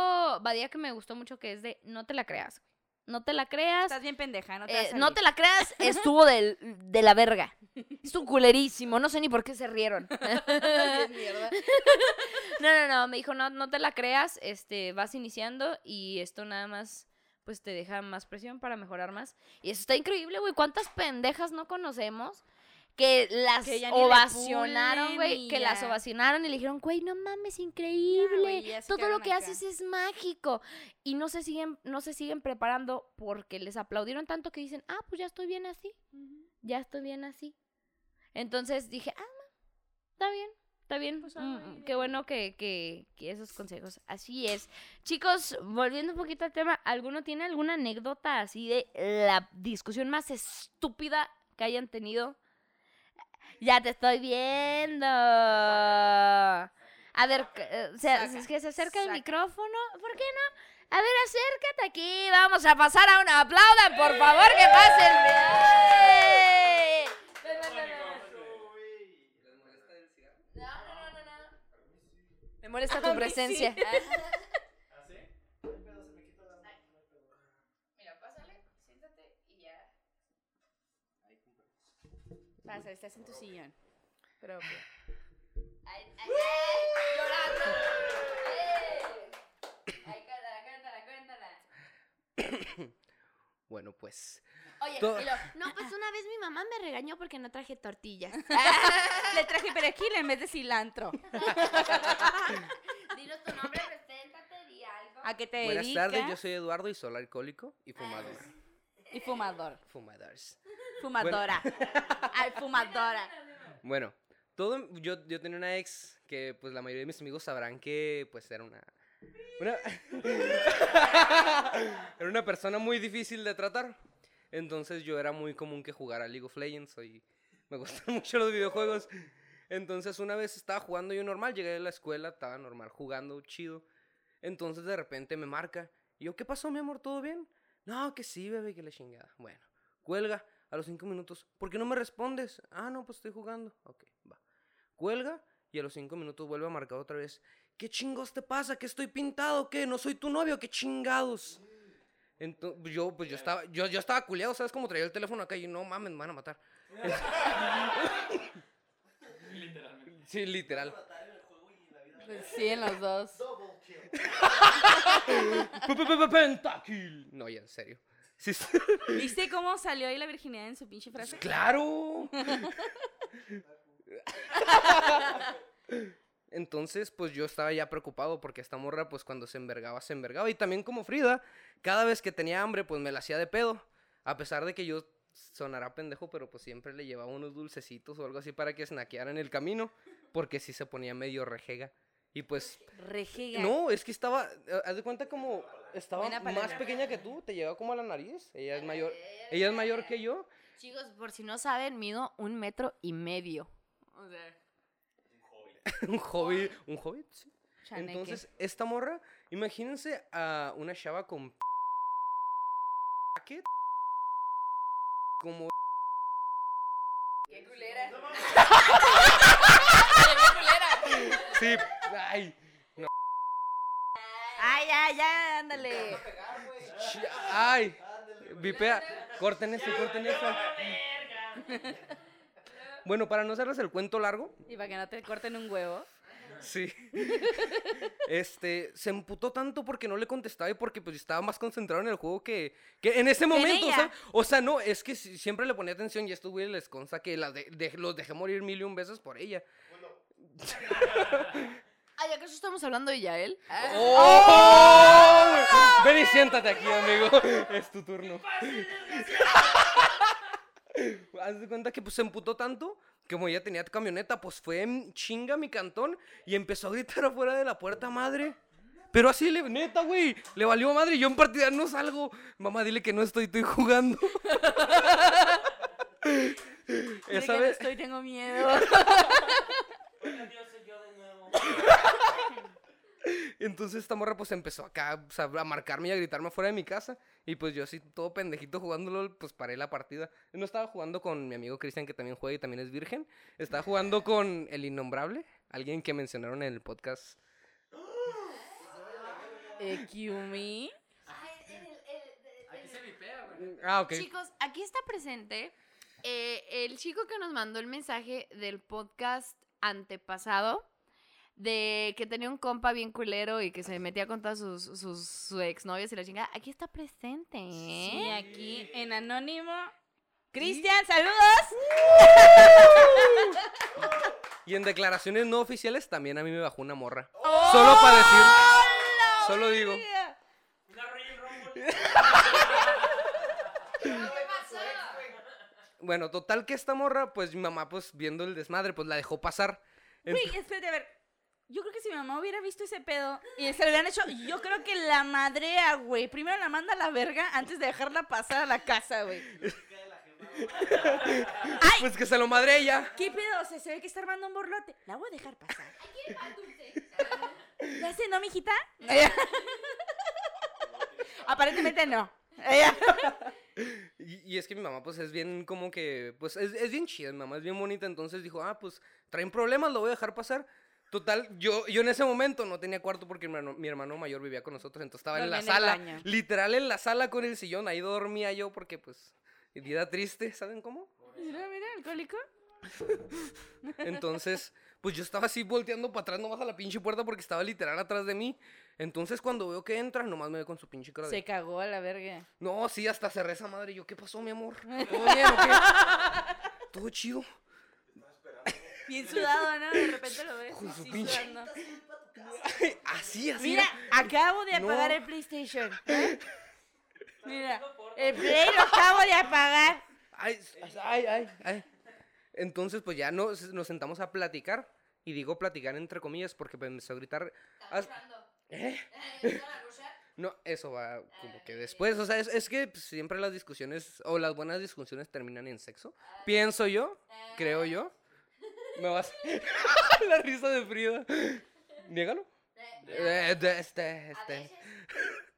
Badía que me gustó mucho que es de, no te la creas, güey. No te la creas. Estás bien pendeja, no te eh, no te la creas, estuvo del- de la verga. Estuvo culerísimo, no sé ni por qué se rieron. No, no, no, me dijo, no, no te la creas, este, vas iniciando y esto nada más, pues te deja más presión para mejorar más. Y eso está increíble, güey, ¿cuántas pendejas no conocemos? Que las Que ovacionaron, güey, que las ovacionaron y le dijeron, güey, no mames, increíble. ya Todo lo que acá. haces es mágico. Y no se siguen, no se siguen preparando porque les aplaudieron tanto que dicen, ah, pues ya estoy bien así ya estoy bien así. Entonces dije, ah, ma, está bien, está bien. Pues, Mm, qué bueno que, que, que esos consejos. Así es. Chicos, volviendo un poquito al tema, ¿alguno tiene alguna anécdota así de la discusión más estúpida que hayan tenido? Ya te estoy viendo. A ver, eh, se- Saca, es que se acerca el micrófono. ¿Por qué no? A ver, acércate aquí. Vamos a pasar a una aplaudan, por favor, que pase el ¡Eh! No, no, no, no, no. Me molesta tu sí. presencia. ¿Ah, sí? No hay pedo, se me quita la- no hay pedo. Mira, pásale, siéntate y ya. Ahí, cumple. Pasa, estás en tu sillón. Pero Ay, ay, ay, llorando. ¡Eh! Ay, cántala, cántala, cuéntala. Bueno, pues. Oye, To- y lo- no, pues una vez mi mamá me regañó porque no traje tortillas. le traje perejil en vez de cilantro. Dinos tu nombre, preséntate, di algo. ¿A qué te Buenas dedicas? tardes, yo soy Eduardo y soy alcohólico y fumador. Y fumador. Fumadores. Fumadora. Ay, fumadora. Bueno, todo, yo, yo tenía una ex que pues la mayoría de mis amigos sabrán que pues era una... una era una persona muy difícil de tratar. Entonces yo era muy común que jugara League of Legends y me gustan mucho los videojuegos. Entonces una vez estaba jugando yo normal, llegué de la escuela, estaba normal jugando, chido. Entonces de repente me marca. Y yo, ¿qué pasó, mi amor? ¿Todo bien? No, que sí, bebé, que la chingada. Bueno, cuelga a los cinco minutos. ¿Por qué no me respondes? Ah, no, pues estoy jugando. Ok, va. Cuelga y a los cinco minutos vuelve a marcar otra vez. ¿Qué chingos te pasa? ¿Que estoy pintado? ¿Qué? ¿No soy tu novio? ¿Qué chingados? Entonces, yo, pues yo estaba, yo, yo estaba culeado, ¿sabes? Como traía el teléfono acá y no mames, me van a matar. Literalmente. Sí, literal. Pues sí, en los dos. Double kill. Pentakill. No, ya, en serio. Sí. ¿Viste cómo salió ahí la virginidad en su pinche frase? ¡Claro! Entonces, pues yo estaba ya preocupado porque esta morra, pues cuando se envergaba, se envergaba. Y también como Frida, cada vez que tenía hambre, pues me la hacía de pedo. A pesar de que yo sonará pendejo, pero pues siempre le llevaba unos dulcecitos o algo así para que snackeara en el camino. Porque sí se ponía medio rejega. Y pues, Rejega. no, es que estaba, eh, haz de cuenta como estaba más pequeña que tú, te llegaba como a la nariz. Ella es mayor, ella es mayor que yo. Chicos, por si no saben, mido un metro y medio. O sea, un hobby, un hobbit, sí. Chaneque. Entonces, esta morra, imagínense a una chava con paquet como qué culera. sí, Ay, ya, ya, ándale. ay, vipea, corten eso, corten eso. Bueno, para no hacerles el cuento largo, Y para que no te corten un huevo. Sí. Este, se emputó tanto porque no le contestaba y porque pues estaba más concentrado en el juego que, que en ese momento, o sea, o sea, no, es que si- siempre le ponía atención y a estos güeyes les consta que las de- de- los dejé morir mil y un veces por ella. Ay, ¿acaso estamos hablando de Yael? ¡Oh! Ven y siéntate aquí, amigo. Es tu turno. Haz de cuenta que pues se emputó tanto que como ella tenía camioneta, pues fue en chinga mi cantón y empezó a gritar afuera de la puerta, madre. Pero así, le, neta, güey, le valió madre. y Yo en partida no salgo. Mamá, dile que no estoy, estoy jugando. Dile Esa que no vez, estoy, tengo miedo. Entonces esta morra pues empezó acá o sea, a marcarme y a gritarme afuera de mi casa. Y pues yo así todo pendejito jugándolo, pues paré la partida. No estaba jugando con mi amigo Cristian que también juega y también es virgen. Estaba jugando con el innombrable, alguien que mencionaron en el podcast. Ekumi. Aquí se vipea, güey. Ah, ok. Chicos, aquí está presente eh, el chico que nos mandó el mensaje del podcast antepasado de que tenía un compa bien culero y que se metía con todas sus, sus, sus exnovias y la chingada. Aquí está presente, ¿eh? Sí, aquí en anónimo. Cristian, saludos. Y en declaraciones no oficiales también a mí me bajó una morra. Solo para decir. Solo digo. Una Royal Rumble. Bueno, total que esta morra, pues mi mamá, pues viendo el desmadre, pues la dejó pasar. Ent- Güey, espérate, a ver. Yo creo que si mi mamá hubiera visto ese pedo y se lo hubieran hecho, yo creo que la madrea, güey. Primero la manda a la verga antes de dejarla pasar a la casa, güey. Pues que se lo madre ella. ¿Qué pedo? O sea, se ve que está armando un borlote. La voy a dejar pasar. ¿Ya sé, no, mijita? Aparentemente no. Y, y es que mi mamá, pues, es bien como que, pues, es, es bien chida, mi mamá es bien bonita, entonces dijo, ah, pues, traen problemas, lo voy a dejar pasar. Total, yo, yo en ese momento no tenía cuarto porque mi hermano, mi hermano mayor vivía con nosotros, entonces estaba en Dormía la en sala, literal en la sala con el sillón, ahí dormía yo porque, pues, vida triste, ¿saben cómo? Mira, mira, alcohólico. Entonces, pues yo estaba así volteando para atrás nomás a la pinche puerta porque estaba literal atrás de mí. Entonces, cuando veo que entra, nomás me ve con su pinche cara de... Se cagó a la verga. No, sí, hasta cerré esa madre. Y yo, ¿qué pasó, mi amor? ¿Todo bien o qué? ¿Todo chido? Bien sudado, ¿no? De repente lo ves. Con su así pinche- sudando. Así, así. Mira, acabo de No. apagar el PlayStation. ¿eh? Mira, el Play lo acabo de apagar. Ay, ay, ay, ay. Entonces, pues ya nos, nos sentamos a platicar. Y digo platicar entre comillas porque pues, empezó a gritar. "Haz- ¿Eh? No, eso va como que después. O sea, es, es que pues, siempre las discusiones o las buenas discusiones terminan en sexo. Pienso yo, creo yo. Me vas. La risa de Frida. Niégalo. Eh, de- este, este.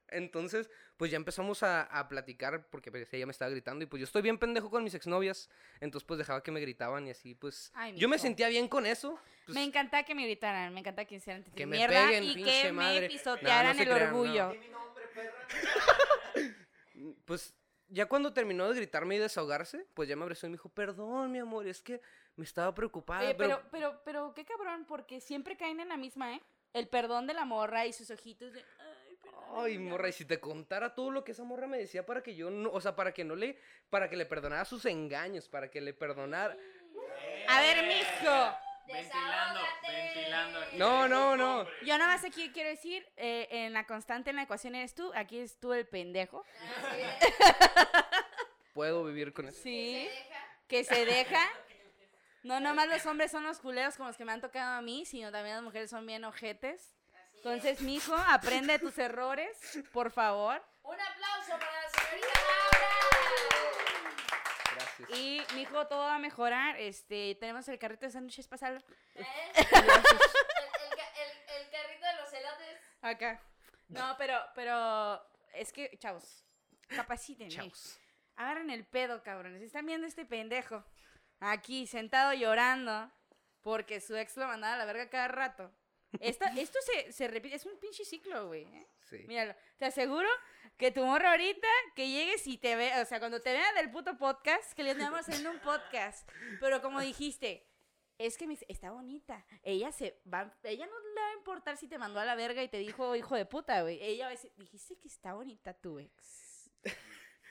Entonces, pues ya empezamos a, a platicar porque pues, ella me estaba gritando y pues yo estoy bien pendejo con mis exnovias. Entonces, pues dejaba que me gritaban y así, pues. Ay, yo me sentía bien con eso. pues, me encanta que me gritaran, me encanta que hicieran Que me mierda peguen, y que madre. me pisotearan no el crean, orgullo. Di mi nombre, perra. pues ya cuando terminó de gritarme y desahogarse, pues ya me abrazó y me dijo, perdón, mi amor, es que me estaba preocupada. Oye, pero, pero, pero, pero, qué cabrón, porque siempre caen en la misma, ¿eh? El perdón de la morra y sus ojitos de. Ay, perdón. Ay, morra, y si te contara todo lo que esa morra me decía para que yo no, o sea, para que no le, para que le perdonara sus engaños, para que le perdonara. A ver, mijo. Ventilando, ventilando. aquí. No, no, no. Yo nada más aquí quiero decir, eh, en la constante en la ecuación eres tú, aquí es tú el pendejo. Puedo vivir con eso. Sí. Que se deja. No, nomás los hombres son los culeros como los que me han tocado a mí, sino también las mujeres son bien ojetes. Entonces, mijo, aprende de tus errores, por favor. Un aplauso para la señorita Laura. Gracias. Y mi hijo todo va a mejorar. Este, tenemos el carrito de sándwiches pasarlo. el, el- el carrito de los elotes. Acá. No, pero, pero es que, chavos, capacítenme. Chavos. Agarren el pedo, cabrones. Están viendo este pendejo aquí sentado llorando porque su ex lo mandaba a la verga cada rato. Esta, esto se, se repite, es un pinche ciclo, güey. ¿eh? Sí. Míralo, te aseguro que tu morra ahorita, que llegues y te ve, o sea, cuando te vea del puto podcast, que le andamos haciendo un podcast, pero como dijiste, es que me dice, está bonita, ella se va, ella no le va a importar si te mandó a la verga y te dijo hijo de puta, güey, ella va a decir, dijiste que está bonita tu ex.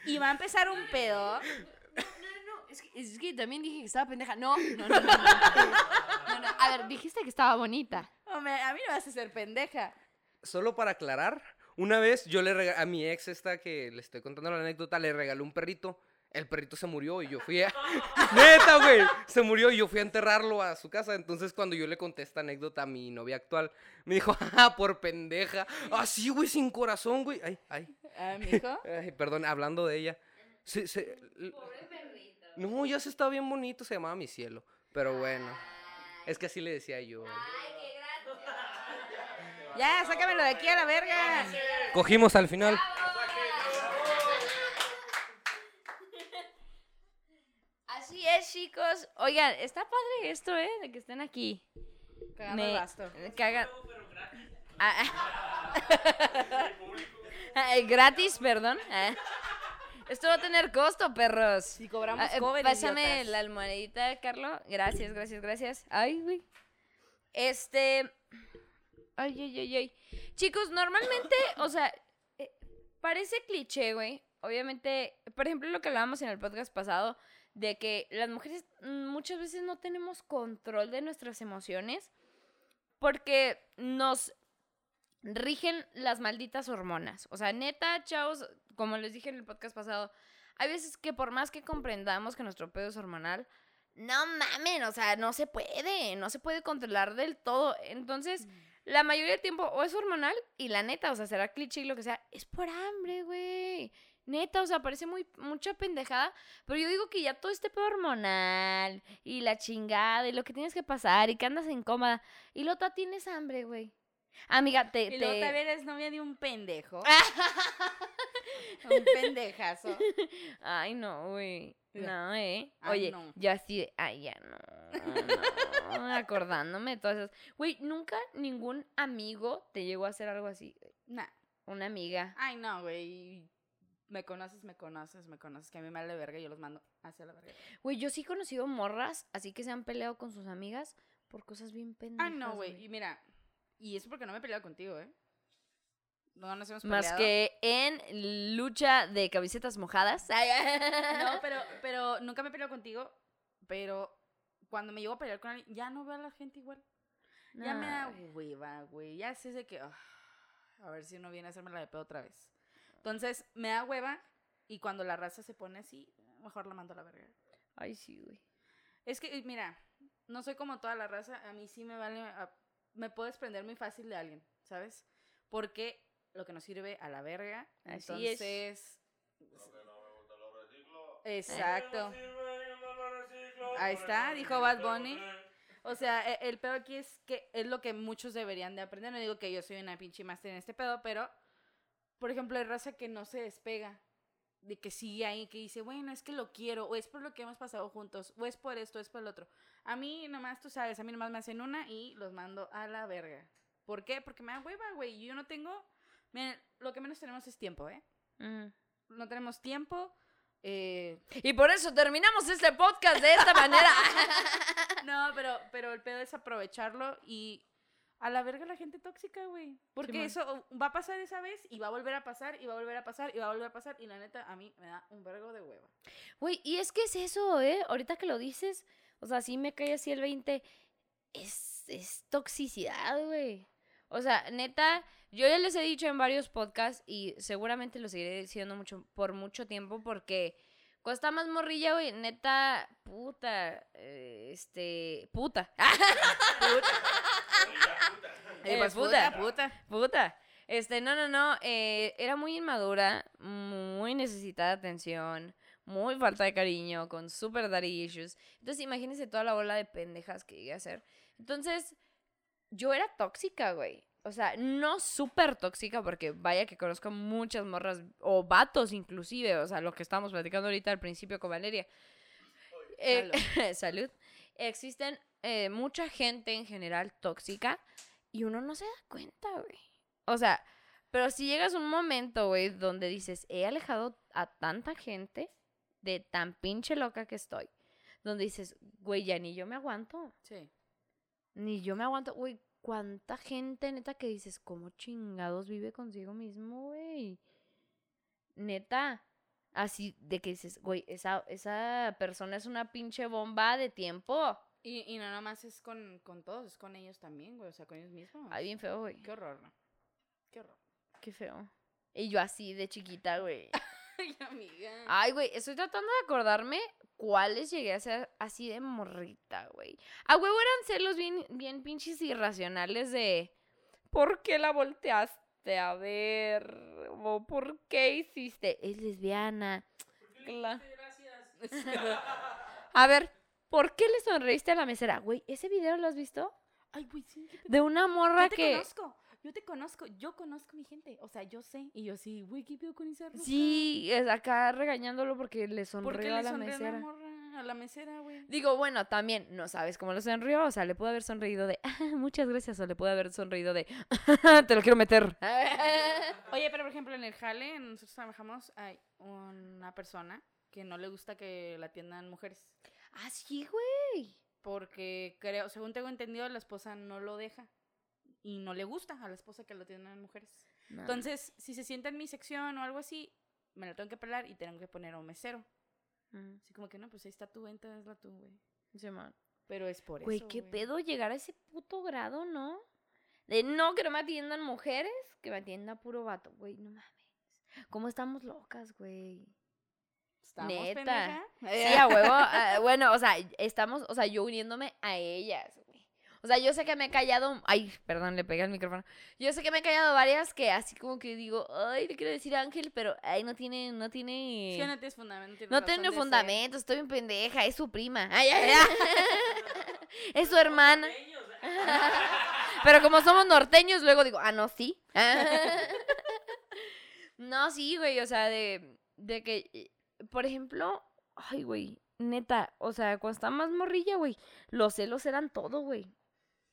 Y va a empezar un pedo. No, no, no. Es que, es que también dije que estaba pendeja. No, no, no. No, no. No, no. A ver, dijiste que estaba bonita. Hombre, a mí me vas a hacer pendeja. Solo para aclarar, una vez yo le regalé a mi ex esta que le estoy contando la anécdota, le regalé un perrito. El perrito se murió y yo fui a... Neta, güey. Se murió y yo fui a enterrarlo a su casa. Entonces cuando yo le conté esta anécdota a mi novia actual, me dijo, ah, por pendeja. Así, güey, sin corazón, güey. Ay, ay. Ah, mijo. Ay, perdón, hablando de ella. Se- se- No, ya se está bien bonito, se llamaba Mi Cielo. Pero bueno, es que así le decía yo. Ya, sácamelo de aquí a la verga. Cogimos al final. Así es, chicos. Oigan, está padre esto, ¿eh? De que estén aquí. Cagando Me- el basto. caga- Ah, ah. Gratis, perdón. Ah. Esto va a tener costo, perros. Si cobramos Ah, eh, cover, Pásame idiotas. la almohadita, Carlos. Gracias, gracias, gracias. Ay, güey. Este. Ay, ay, ay, ay. Chicos, normalmente, o sea, eh, parece cliché, güey. Obviamente, por ejemplo, lo que hablábamos en el podcast pasado, de que las mujeres muchas veces no tenemos control de nuestras emociones porque nos rigen las malditas hormonas. O sea, neta, chavos, como les dije en el podcast pasado, hay veces que por más que comprendamos que nuestro pedo es hormonal, no mamen, o sea, no se puede, no se puede controlar del todo. Entonces, la mayoría del tiempo o es hormonal y la neta, o sea, será cliché y lo que sea, es por hambre, güey. Neta, o sea, parece muy mucha pendejada, pero yo digo que ya todo este pedo hormonal y la chingada y lo que tienes que pasar y que andas incómoda y tú tienes hambre, güey. Amiga, te... Y luego te- también eres novia de un pendejo. un pendejazo. Ay, no, güey. No, ¿eh? Ay, Oye, no. yo así de... Ay, ya no. no, Acordándome de todas esas... Güey, nunca ningún amigo te llegó a hacer algo así. Nah. Una amiga. Ay, no, güey. Me conoces, me conoces, me conoces. Que a mí me vale verga y yo los mando hacia la verga. Güey, yo sí he conocido morras, así que se han peleado con sus amigas por cosas bien pendejas. Ay, no, güey. Y mira, y eso porque no me he peleado contigo, ¿eh? No nos hemos Más peleado. que en lucha de camisetas mojadas. No, pero, pero nunca me he peleado contigo. Pero cuando me llego a pelear con alguien, ya no veo a la gente igual. Ya me da hueva, güey. Ya sé de que. ah, a ver si uno viene a hacerme la de pedo otra vez. Entonces, me da hueva. Y cuando la raza se pone así, mejor la mando a la verga. Ay, sí, güey. Es que, mira, no soy como toda la raza. A mí sí me vale. a- me puedo desprender muy fácil de alguien, ¿sabes? Porque lo que nos sirve a la verga. Así es. entonces. Exacto. Ahí está, dijo Bad Bunny. O sea, e- el pedo aquí es que es lo que muchos deberían de aprender. No digo que yo soy una pinche máster en este pedo, pero, por ejemplo, hay raza que no se despega. De que sigue ahí, que dice, bueno, es que lo quiero, o es por lo que hemos pasado juntos, o es por esto, o es por el otro. A mí nomás, tú sabes, a mí nomás me hacen una y los mando a la verga. ¿Por qué? Porque me da hueva, güey. Yo no tengo... Miren, lo que menos tenemos es tiempo, ¿eh? Ujú. No tenemos tiempo. Eh, Y por eso terminamos este podcast de esta manera. No, pero, pero el pedo es aprovecharlo y a la verga la gente tóxica, güey. Porque eso va a pasar esa vez y va a volver a pasar y va a volver a pasar y va a volver a pasar y la neta a mí me da un vergo de hueva. Güey, y es que es eso, ¿eh? Ahorita que lo dices, o sea, sí me cae así el 20. Es, es toxicidad, güey. O sea, neta, yo ya les he dicho en varios podcasts y seguramente lo seguiré diciendo mucho, por mucho tiempo porque cuando está más morrilla, güey, neta, puta, eh, este, puta. Eh, pues, puta. puta. Puta. Este, no, no, no. eh, era muy inmadura, muy necesitada de atención, muy falta de cariño, con super daddy issues. Entonces, imagínense toda la bola de pendejas que llegué a hacer. Entonces, yo era tóxica, güey. O sea, no súper tóxica, porque vaya que conozco muchas morras, o vatos inclusive, o sea, lo que estábamos platicando ahorita al principio con Valeria. Eh, salud. Existen eh, mucha gente en general tóxica y uno no se da cuenta, güey. O sea, pero si llegas a un momento, güey, donde dices, he alejado a tanta gente de tan pinche loca que estoy, donde dices, güey, ya ni yo me aguanto. Sí. Ni yo me aguanto, güey. ¿Cuánta gente, neta, que dices, cómo chingados vive consigo mismo, güey? Neta. Así de que dices, güey, esa, esa persona es una pinche bomba de tiempo. Y, y no nomás es con, con todos, es con ellos también, güey. O sea, con ellos mismos. Ay, bien feo, güey. Qué horror, ¿no? Qué horror. Qué feo. Y yo así de chiquita, güey. Ay, amiga. Ay, güey, estoy tratando de acordarme cuáles llegué a ser así de morrita, güey. A huevo eran celos bien, bien pinches irracionales de ¿por qué la volteaste a ver? O ¿por qué hiciste? Es lesbiana. Cla- A ver, ¿por qué le sonreíste a la mesera? Güey, ¿ese video lo has visto? Ay, güey, sí. ¿qué? De una morra te que... conozco. Yo te conozco. Yo conozco a mi gente. O sea, yo sé. Y yo sí, güey, ¿qué pedo con esa ropa? Sí, es acá regañándolo porque le ¿Por sonrió a la mesera. A la mesera, güey. Digo, bueno, también no sabes cómo lo sonrió. O sea, le pudo haber sonreído de "Ah, muchas gracias. O le pudo haber sonreído de te lo quiero meter. Oye, pero por ejemplo, en el jale, nosotros trabajamos, hay una persona que no le gusta que la atiendan mujeres. ah, sí, güey. Porque creo, según tengo entendido, la esposa no lo deja. Y no le gusta a la esposa que lo atiendan mujeres. Entonces, si se sienta en mi sección o algo así, me la tengo que pelar y tengo que poner a un mesero. Mm, Así como que no, pues ahí está tu venta, es la tu, güey. sí, man. Pero es por Güey, eso. qué pedo llegar a ese puto grado, ¿no? De no que no me atiendan mujeres, que me atienda puro vato. Güey, no mames. ¿Cómo estamos locas, güey? ¿Estamos, Neta. pendeja? Sí, a huevo. ah, bueno, o sea, estamos, o sea, yo uniéndome a ellas, güey. O sea, yo sé que me he callado. Ay, perdón, le pegué al micrófono. Yo sé que me he callado varias que así como que digo, ay, le quiero decir Ángel, pero ay, no tiene, no tiene. Sí, no tienes fundamento. No tiene fundamento, estoy bien pendeja, es su prima. Ay, ay, ay. es su hermana. Pero como somos norteños, luego digo, ah, no, sí. no, sí, güey, o sea, de, de que, eh, por ejemplo, ay, güey, neta, o sea, cuando estaba más morrilla, güey, los celos eran todo, güey.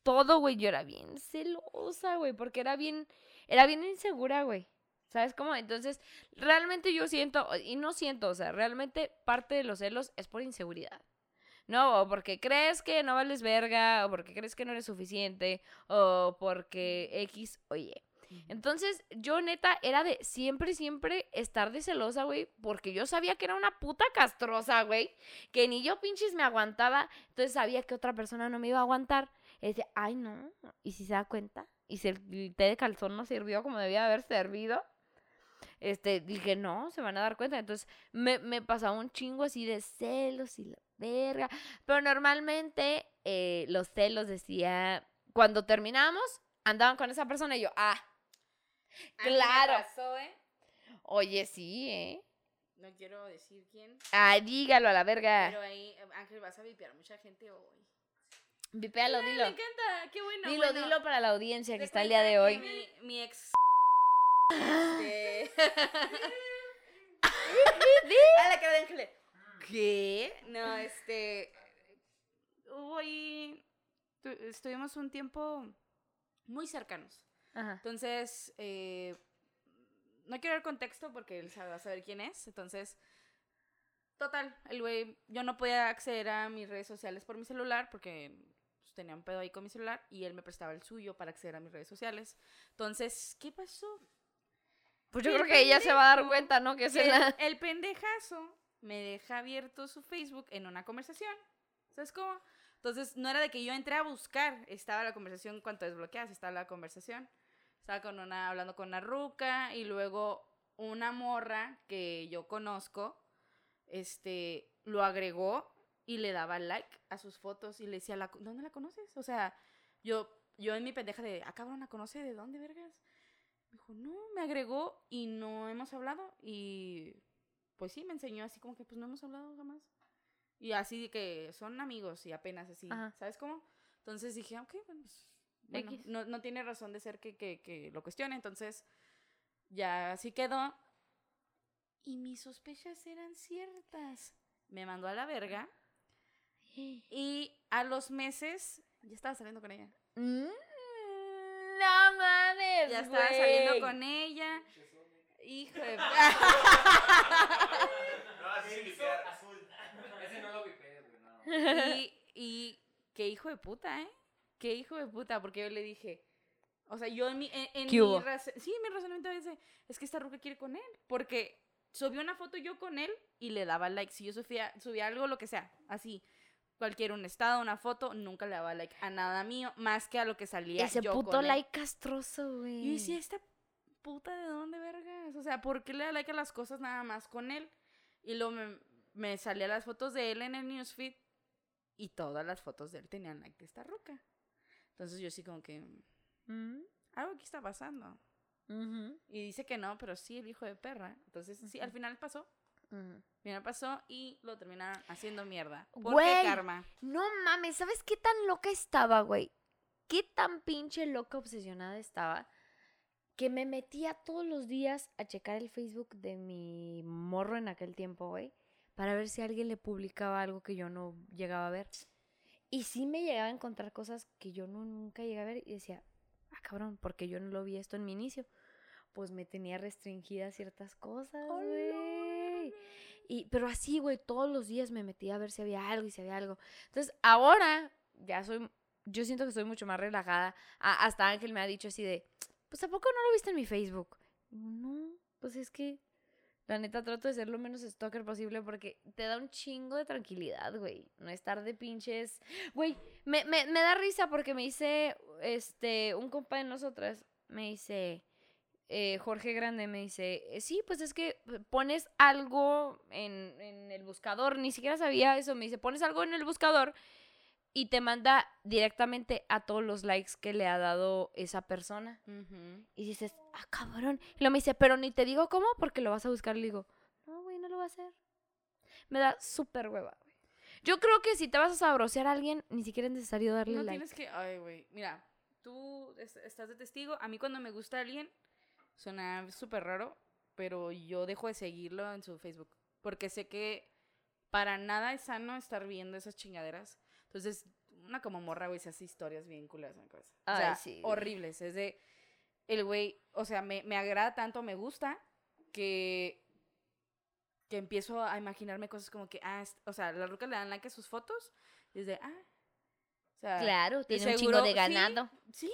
Todo, güey, yo era bien celosa, güey, porque era bien, era bien insegura, güey. ¿Sabes cómo? Entonces, realmente yo siento, y no siento, o sea, realmente parte de los celos es por inseguridad. No, o porque crees que no vales verga, o porque crees que no eres suficiente, o porque X, oye. Entonces, yo neta era de siempre, siempre estar de celosa, güey, porque yo sabía que era una puta castrosa, güey, que ni yo pinches me aguantaba, entonces sabía que otra persona no me iba a aguantar. Y decía, ay, no, ¿y si se da cuenta? ¿Y si el té de calzón no sirvió como debía haber servido? Este, dije, no, se van a dar cuenta. Entonces, me, me pasaba un chingo así de celos y la verga. Pero normalmente, eh, los celos decía, cuando terminamos, andaban con esa persona y yo, ah, claro. pasó, ¿eh? Oye, sí, ¿eh? No quiero decir quién. Ah, dígalo a la verga. Pero ahí, Ángel, vas a vipear mucha gente hoy. Vipéalo, Ay, dilo. Me encanta, qué bueno. Dilo, bueno. dilo para la audiencia que está el día de hoy. Mi, mi ex. este... A la cara de Ángel. ¿Qué? No, este. Hubo ahí. Estuvimos un tiempo muy cercanos. Ajá. Entonces, eh, no quiero dar contexto porque él sabe- va a saber quién es. Entonces, total, el güey, yo no podía acceder a mis redes sociales por mi celular porque pues, tenía un pedo ahí con mi celular y él me prestaba el suyo para acceder a mis redes sociales. Entonces, ¿qué pasó? Pues yo creo que ella se va a dar cuenta, ¿no? Que es El, la... el pendejazo me deja abierto su Facebook en una conversación. ¿Sabes cómo? Entonces, no era de que yo entré a buscar, estaba la conversación, cuando desbloqueas, estaba la conversación. Estaba con una, hablando con una ruca y luego una morra que yo conozco, este, lo agregó y le daba like a sus fotos y le decía, "¿La- ¿dónde la conoces? O sea, yo, yo en mi pendeja de, ah, cabrón, ¿la conoce? ¿De dónde, vergas? Me dijo, no, me agregó y no hemos hablado y pues sí, me enseñó así como que pues no hemos hablado jamás. Y así de que son amigos y apenas así, Ajá. ¿sabes cómo? Entonces dije, ok, pues, bueno, X. no, no tiene razón de ser que, que, que lo cuestione, entonces ya así quedó. Y mis sospechas eran ciertas. Me mandó a la verga. Y a los meses, ya estaba saliendo con ella. Mm, No mames. Ya estaba saliendo con ella. Hijo de... No, así azul. Ese no lo vipé, güey, no. y, y qué hijo de puta, ¿eh? Qué hijo de puta, porque yo le dije, o sea, yo en mi, en, en ¿Qué mi hubo? raz- sí, mi razonamiento dice, es que esta ruca quiere con él, porque subió una foto yo con él y le daba like, si yo subía, subía algo, lo que sea, así, cualquier un estado, una foto, nunca le daba like a nada mío, más que a lo que salía Ese yo puto con él. like castroso, güey. Y decía, esta puta de dónde, vergas. O sea, ¿por qué le da like a las cosas nada más con él? Y luego me, me salían las fotos de él en el newsfeed y todas las fotos de él tenían like de esta ruca. Entonces yo sí como que, Mm, algo aquí está pasando. Y dice que no, pero sí, el hijo de perra. Entonces sí, al final pasó. Final pasó y lo terminaron haciendo mierda. ¿Por Güey. qué karma? No mames, ¿sabes qué tan loca estaba, güey? Qué tan pinche loca obsesionada estaba que me metía todos los días a checar el Facebook de mi morro en aquel tiempo, güey, para ver si alguien le publicaba algo que yo no llegaba a ver. Y sí me llegaba a encontrar cosas que yo no, nunca llegué a ver y decía, ah, cabrón, porque yo no lo vi esto en mi inicio. Pues me tenía restringidas ciertas cosas, güey. Y, pero así, güey, todos los días me metía a ver si había algo y si había algo. Entonces, ahora ya soy, yo siento que soy mucho más relajada. Hasta Ángel me ha dicho así de, pues ¿a poco no lo viste en mi Facebook? No, pues es que la neta trato de ser lo menos stalker posible porque te da un chingo de tranquilidad, güey. No estar de pinches. Güey, me, me, me da risa porque me dice, este, un compa de nosotras, me dice, eh, Jorge Grande me dice, "Eh, sí, pues es que pones algo en, en el buscador, ni siquiera sabía eso, me dice, pones algo en el buscador y te manda directamente a todos los likes que le ha dado esa persona. Y dices, ah, cabrón. Y luego me dice, pero ni te digo cómo porque lo vas a buscar. Le digo, no, güey, no lo va a hacer. Me da súper hueva, güey. Yo creo que si te vas a sabrosear a alguien, ni siquiera es necesario darle No like. tienes que. Ay, güey. Mira, tú es- estás de testigo. A mí, cuando me gusta alguien, suena súper raro, pero yo dejo de seguirlo en su Facebook. Porque sé que para nada es sano estar viendo esas chingaderas. Entonces, una como morra, güey, se hace historias bien culeras en la cabeza. O Ay, sea, sí, horribles. Es de. El güey, o sea, me, me agrada tanto, me gusta, que. Que empiezo a imaginarme cosas como que, ah, o sea, las rucas le dan like a sus fotos, y es de, ah. O sea, Claro, tiene un chingo de sí, ganado. Sí.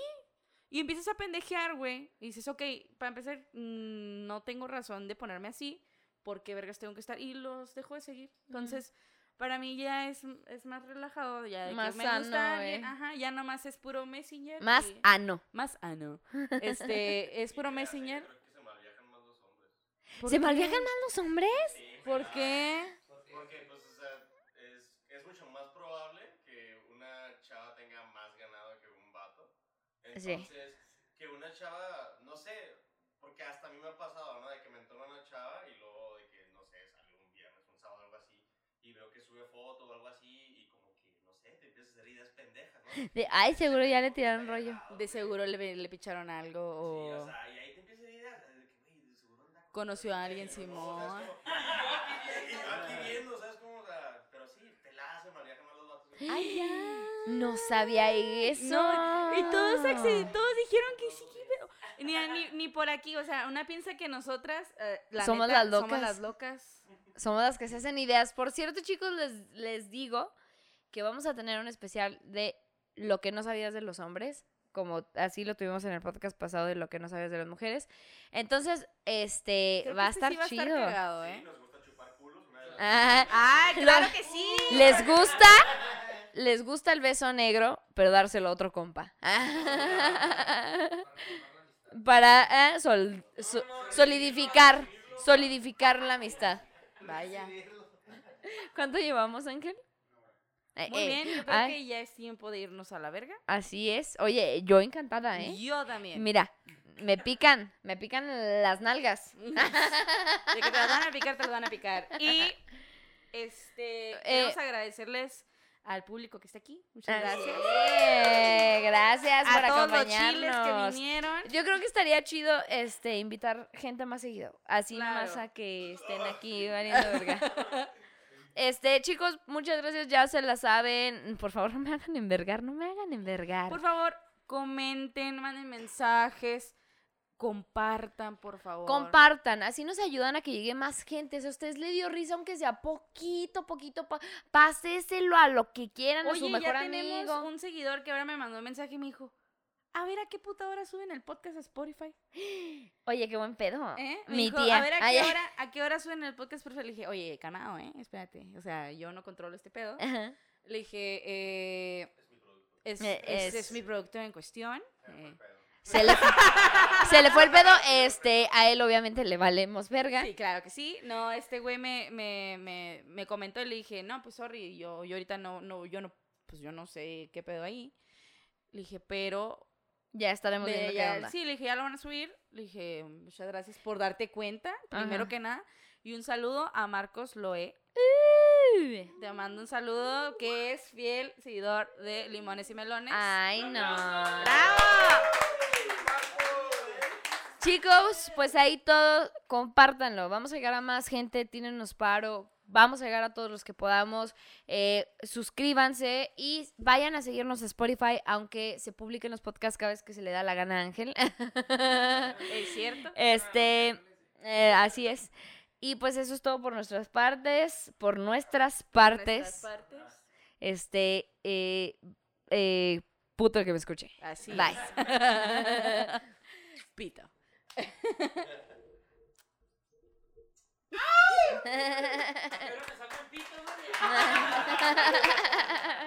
Y empiezas a pendejear, güey. Y dices, ok, para empezar, mm, no tengo razón de ponerme así. porque vergas tengo que estar? Y los dejo de seguir. Entonces, para mí ya es, es más relajado. Ya de Más que me sano, gusta eh. Ajá, ya nomás es puro Messenger. Más y- ano. Más ano. Este, es puro Messenger. Creo que se malviajan más los hombres. ¿Por ¿Se qué? malviajan más los hombres? Sí, ¿Por qué? Porque, pues, o sea, es, es mucho más probable que una chava tenga más ganado que un vato. Sí. Entonces, que una chava, no sé, porque hasta a mí me ha pasado, ¿no? De que me entona una chava y luego de que, no sé, sale un viernes, un sábado, algo así, y veo que sube foto o algo así, y como que, no sé, te empiezas a hacer ideas pendejas, ¿no? De, ay, seguro ya le tiraron rollo. De seguro le, le picharon algo Sí, o o sea, y ahí te empiezas a hacer ideas, de que, güey, de seguro anda con conoció a alguien. Simón. O y yo aquí viendo, ¿sabes cómo? O sea, pero sí, peladas se malviajan más los vatos. güey. Ay, ya. No sabía eso. No, y todos, todos dijeron que sí, pero- ni, ni, ni por aquí, o sea, una piensa que nosotras, eh, la Somos neta, las locas. somos las locas. Somos las que se hacen ideas. Por cierto, chicos, les, les digo que vamos a tener un especial de lo que no sabías de los hombres. Como así lo tuvimos en el podcast pasado de lo que no sabías de las mujeres. Entonces, este, Creo que va a este estar sí va a chido. estar Sí, ¿eh? nos gusta chupar culos, una de las Ah, ¡Ay, claro que sí! ¿Les gusta? Les gusta el beso negro, pero dárselo a otro compa. Para eh, sol- so- solidificar, solidificar la amistad. Vaya. ¿Cuánto llevamos, Ángel? Eh, Muy eh, bien, yo creo ay, que ya es tiempo de irnos a la verga. Así es. Oye, yo encantada, ¿eh? Yo también. Mira, me pican, me pican las nalgas. De que te las van a picar, te las van a picar. Y este Eh, queremos agradecerles al público que está aquí. Muchas gracias. Gracias por A todos los chiles que acompañarnos. vinieron. Yo creo que estaría chido este invitar gente más seguido. Así Claro. nomás a que estén aquí valiendo verga. Este, chicos, muchas gracias, ya se la saben. Por favor, no me hagan envergar, no me hagan envergar. Por favor, comenten, manden mensajes, compartan, por favor. Compartan, así nos ayudan a que llegue más gente. Si a ustedes le dio risa, aunque sea poquito, poquito, pa páseselo a lo que quieran, a su Oye, mejor ya tenemos amigo. un seguidor que ahora me mandó un mensaje y me dijo, a ver, ¿a qué puta hora suben el podcast a Spotify? Oye, qué buen pedo. ¿Eh? Mi dijo, tía. A ver, ¿a qué, ay. hora, ¿a qué hora suben el podcast? Por eso le dije, oye, calmado, ¿eh? Espérate. O sea, yo no controlo este pedo. Ajá. Le dije, eh, es, Eh, es, es- es mi productor en cuestión. eh, Se le, se le fue el pedo. Este, a él obviamente le valemos verga. Sí, claro que sí. No, este güey me, me, me, me comentó y le dije, no, pues sorry, yo, yo ahorita no, no, yo no, pues yo no sé qué pedo ahí. Le dije, pero Ya estaremos viendo qué ya- onda. sí, le dije, ya lo van a subir. Le dije, muchas gracias por darte cuenta, primero Ajá. que nada. Y un saludo a Marcos Loé. Te mando un saludo que es fiel seguidor de Limones y Melones. Ay, no. ¡Bravo! Chicos, pues ahí todo, compártanlo. Vamos a llegar a más gente, tínenos paro. Vamos a llegar a todos los que podamos. Eh, suscríbanse y vayan a seguirnos a Spotify, aunque se publiquen los podcasts cada vez que se le da la gana a Ángel. Es cierto. Este, eh, así es. Y pues eso es todo por nuestras partes, por nuestras partes. Nuestras partes. Este, eh, eh, puto el que me escuche. Así Bye. es. Pito. Pero me sacó el pito, güey.